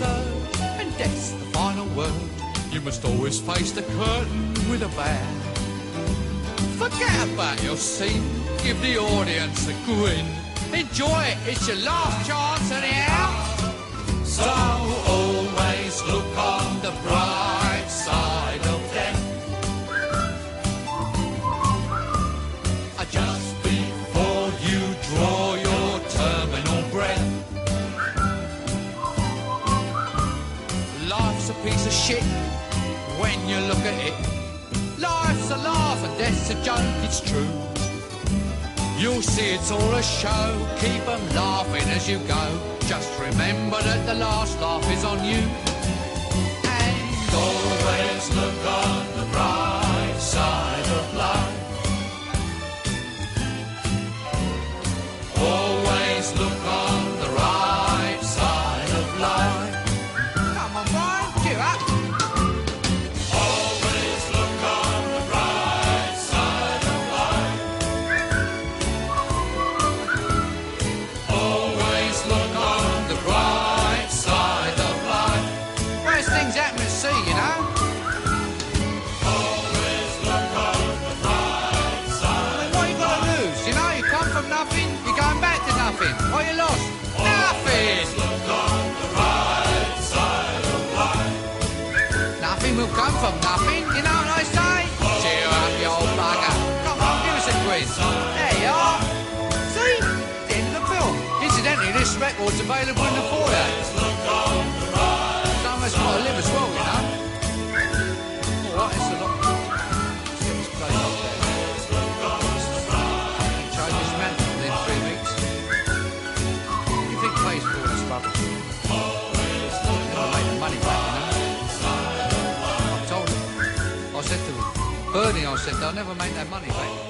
Absurd, and death's the final word. You must always face the curtain with a bow. Forget about your scene, give the audience a grin. Enjoy it, it's your last chance anyhow. So always you look at it. Life's a laugh and death's a joke, it's true. You'll see it's all a show, keep 'em laughing as you go. Just remember that the last laugh is on you. And always look on the bright side of life. Always This record's available in the foyer. Someone's got to live as well, you know. All right, it's a lot. Let's get this place up there. Change this man within three weeks. You think pays for all this rubbish? Never make the money back, you know. I told him. I said to him, Bernie, I said, they'll never make that money back.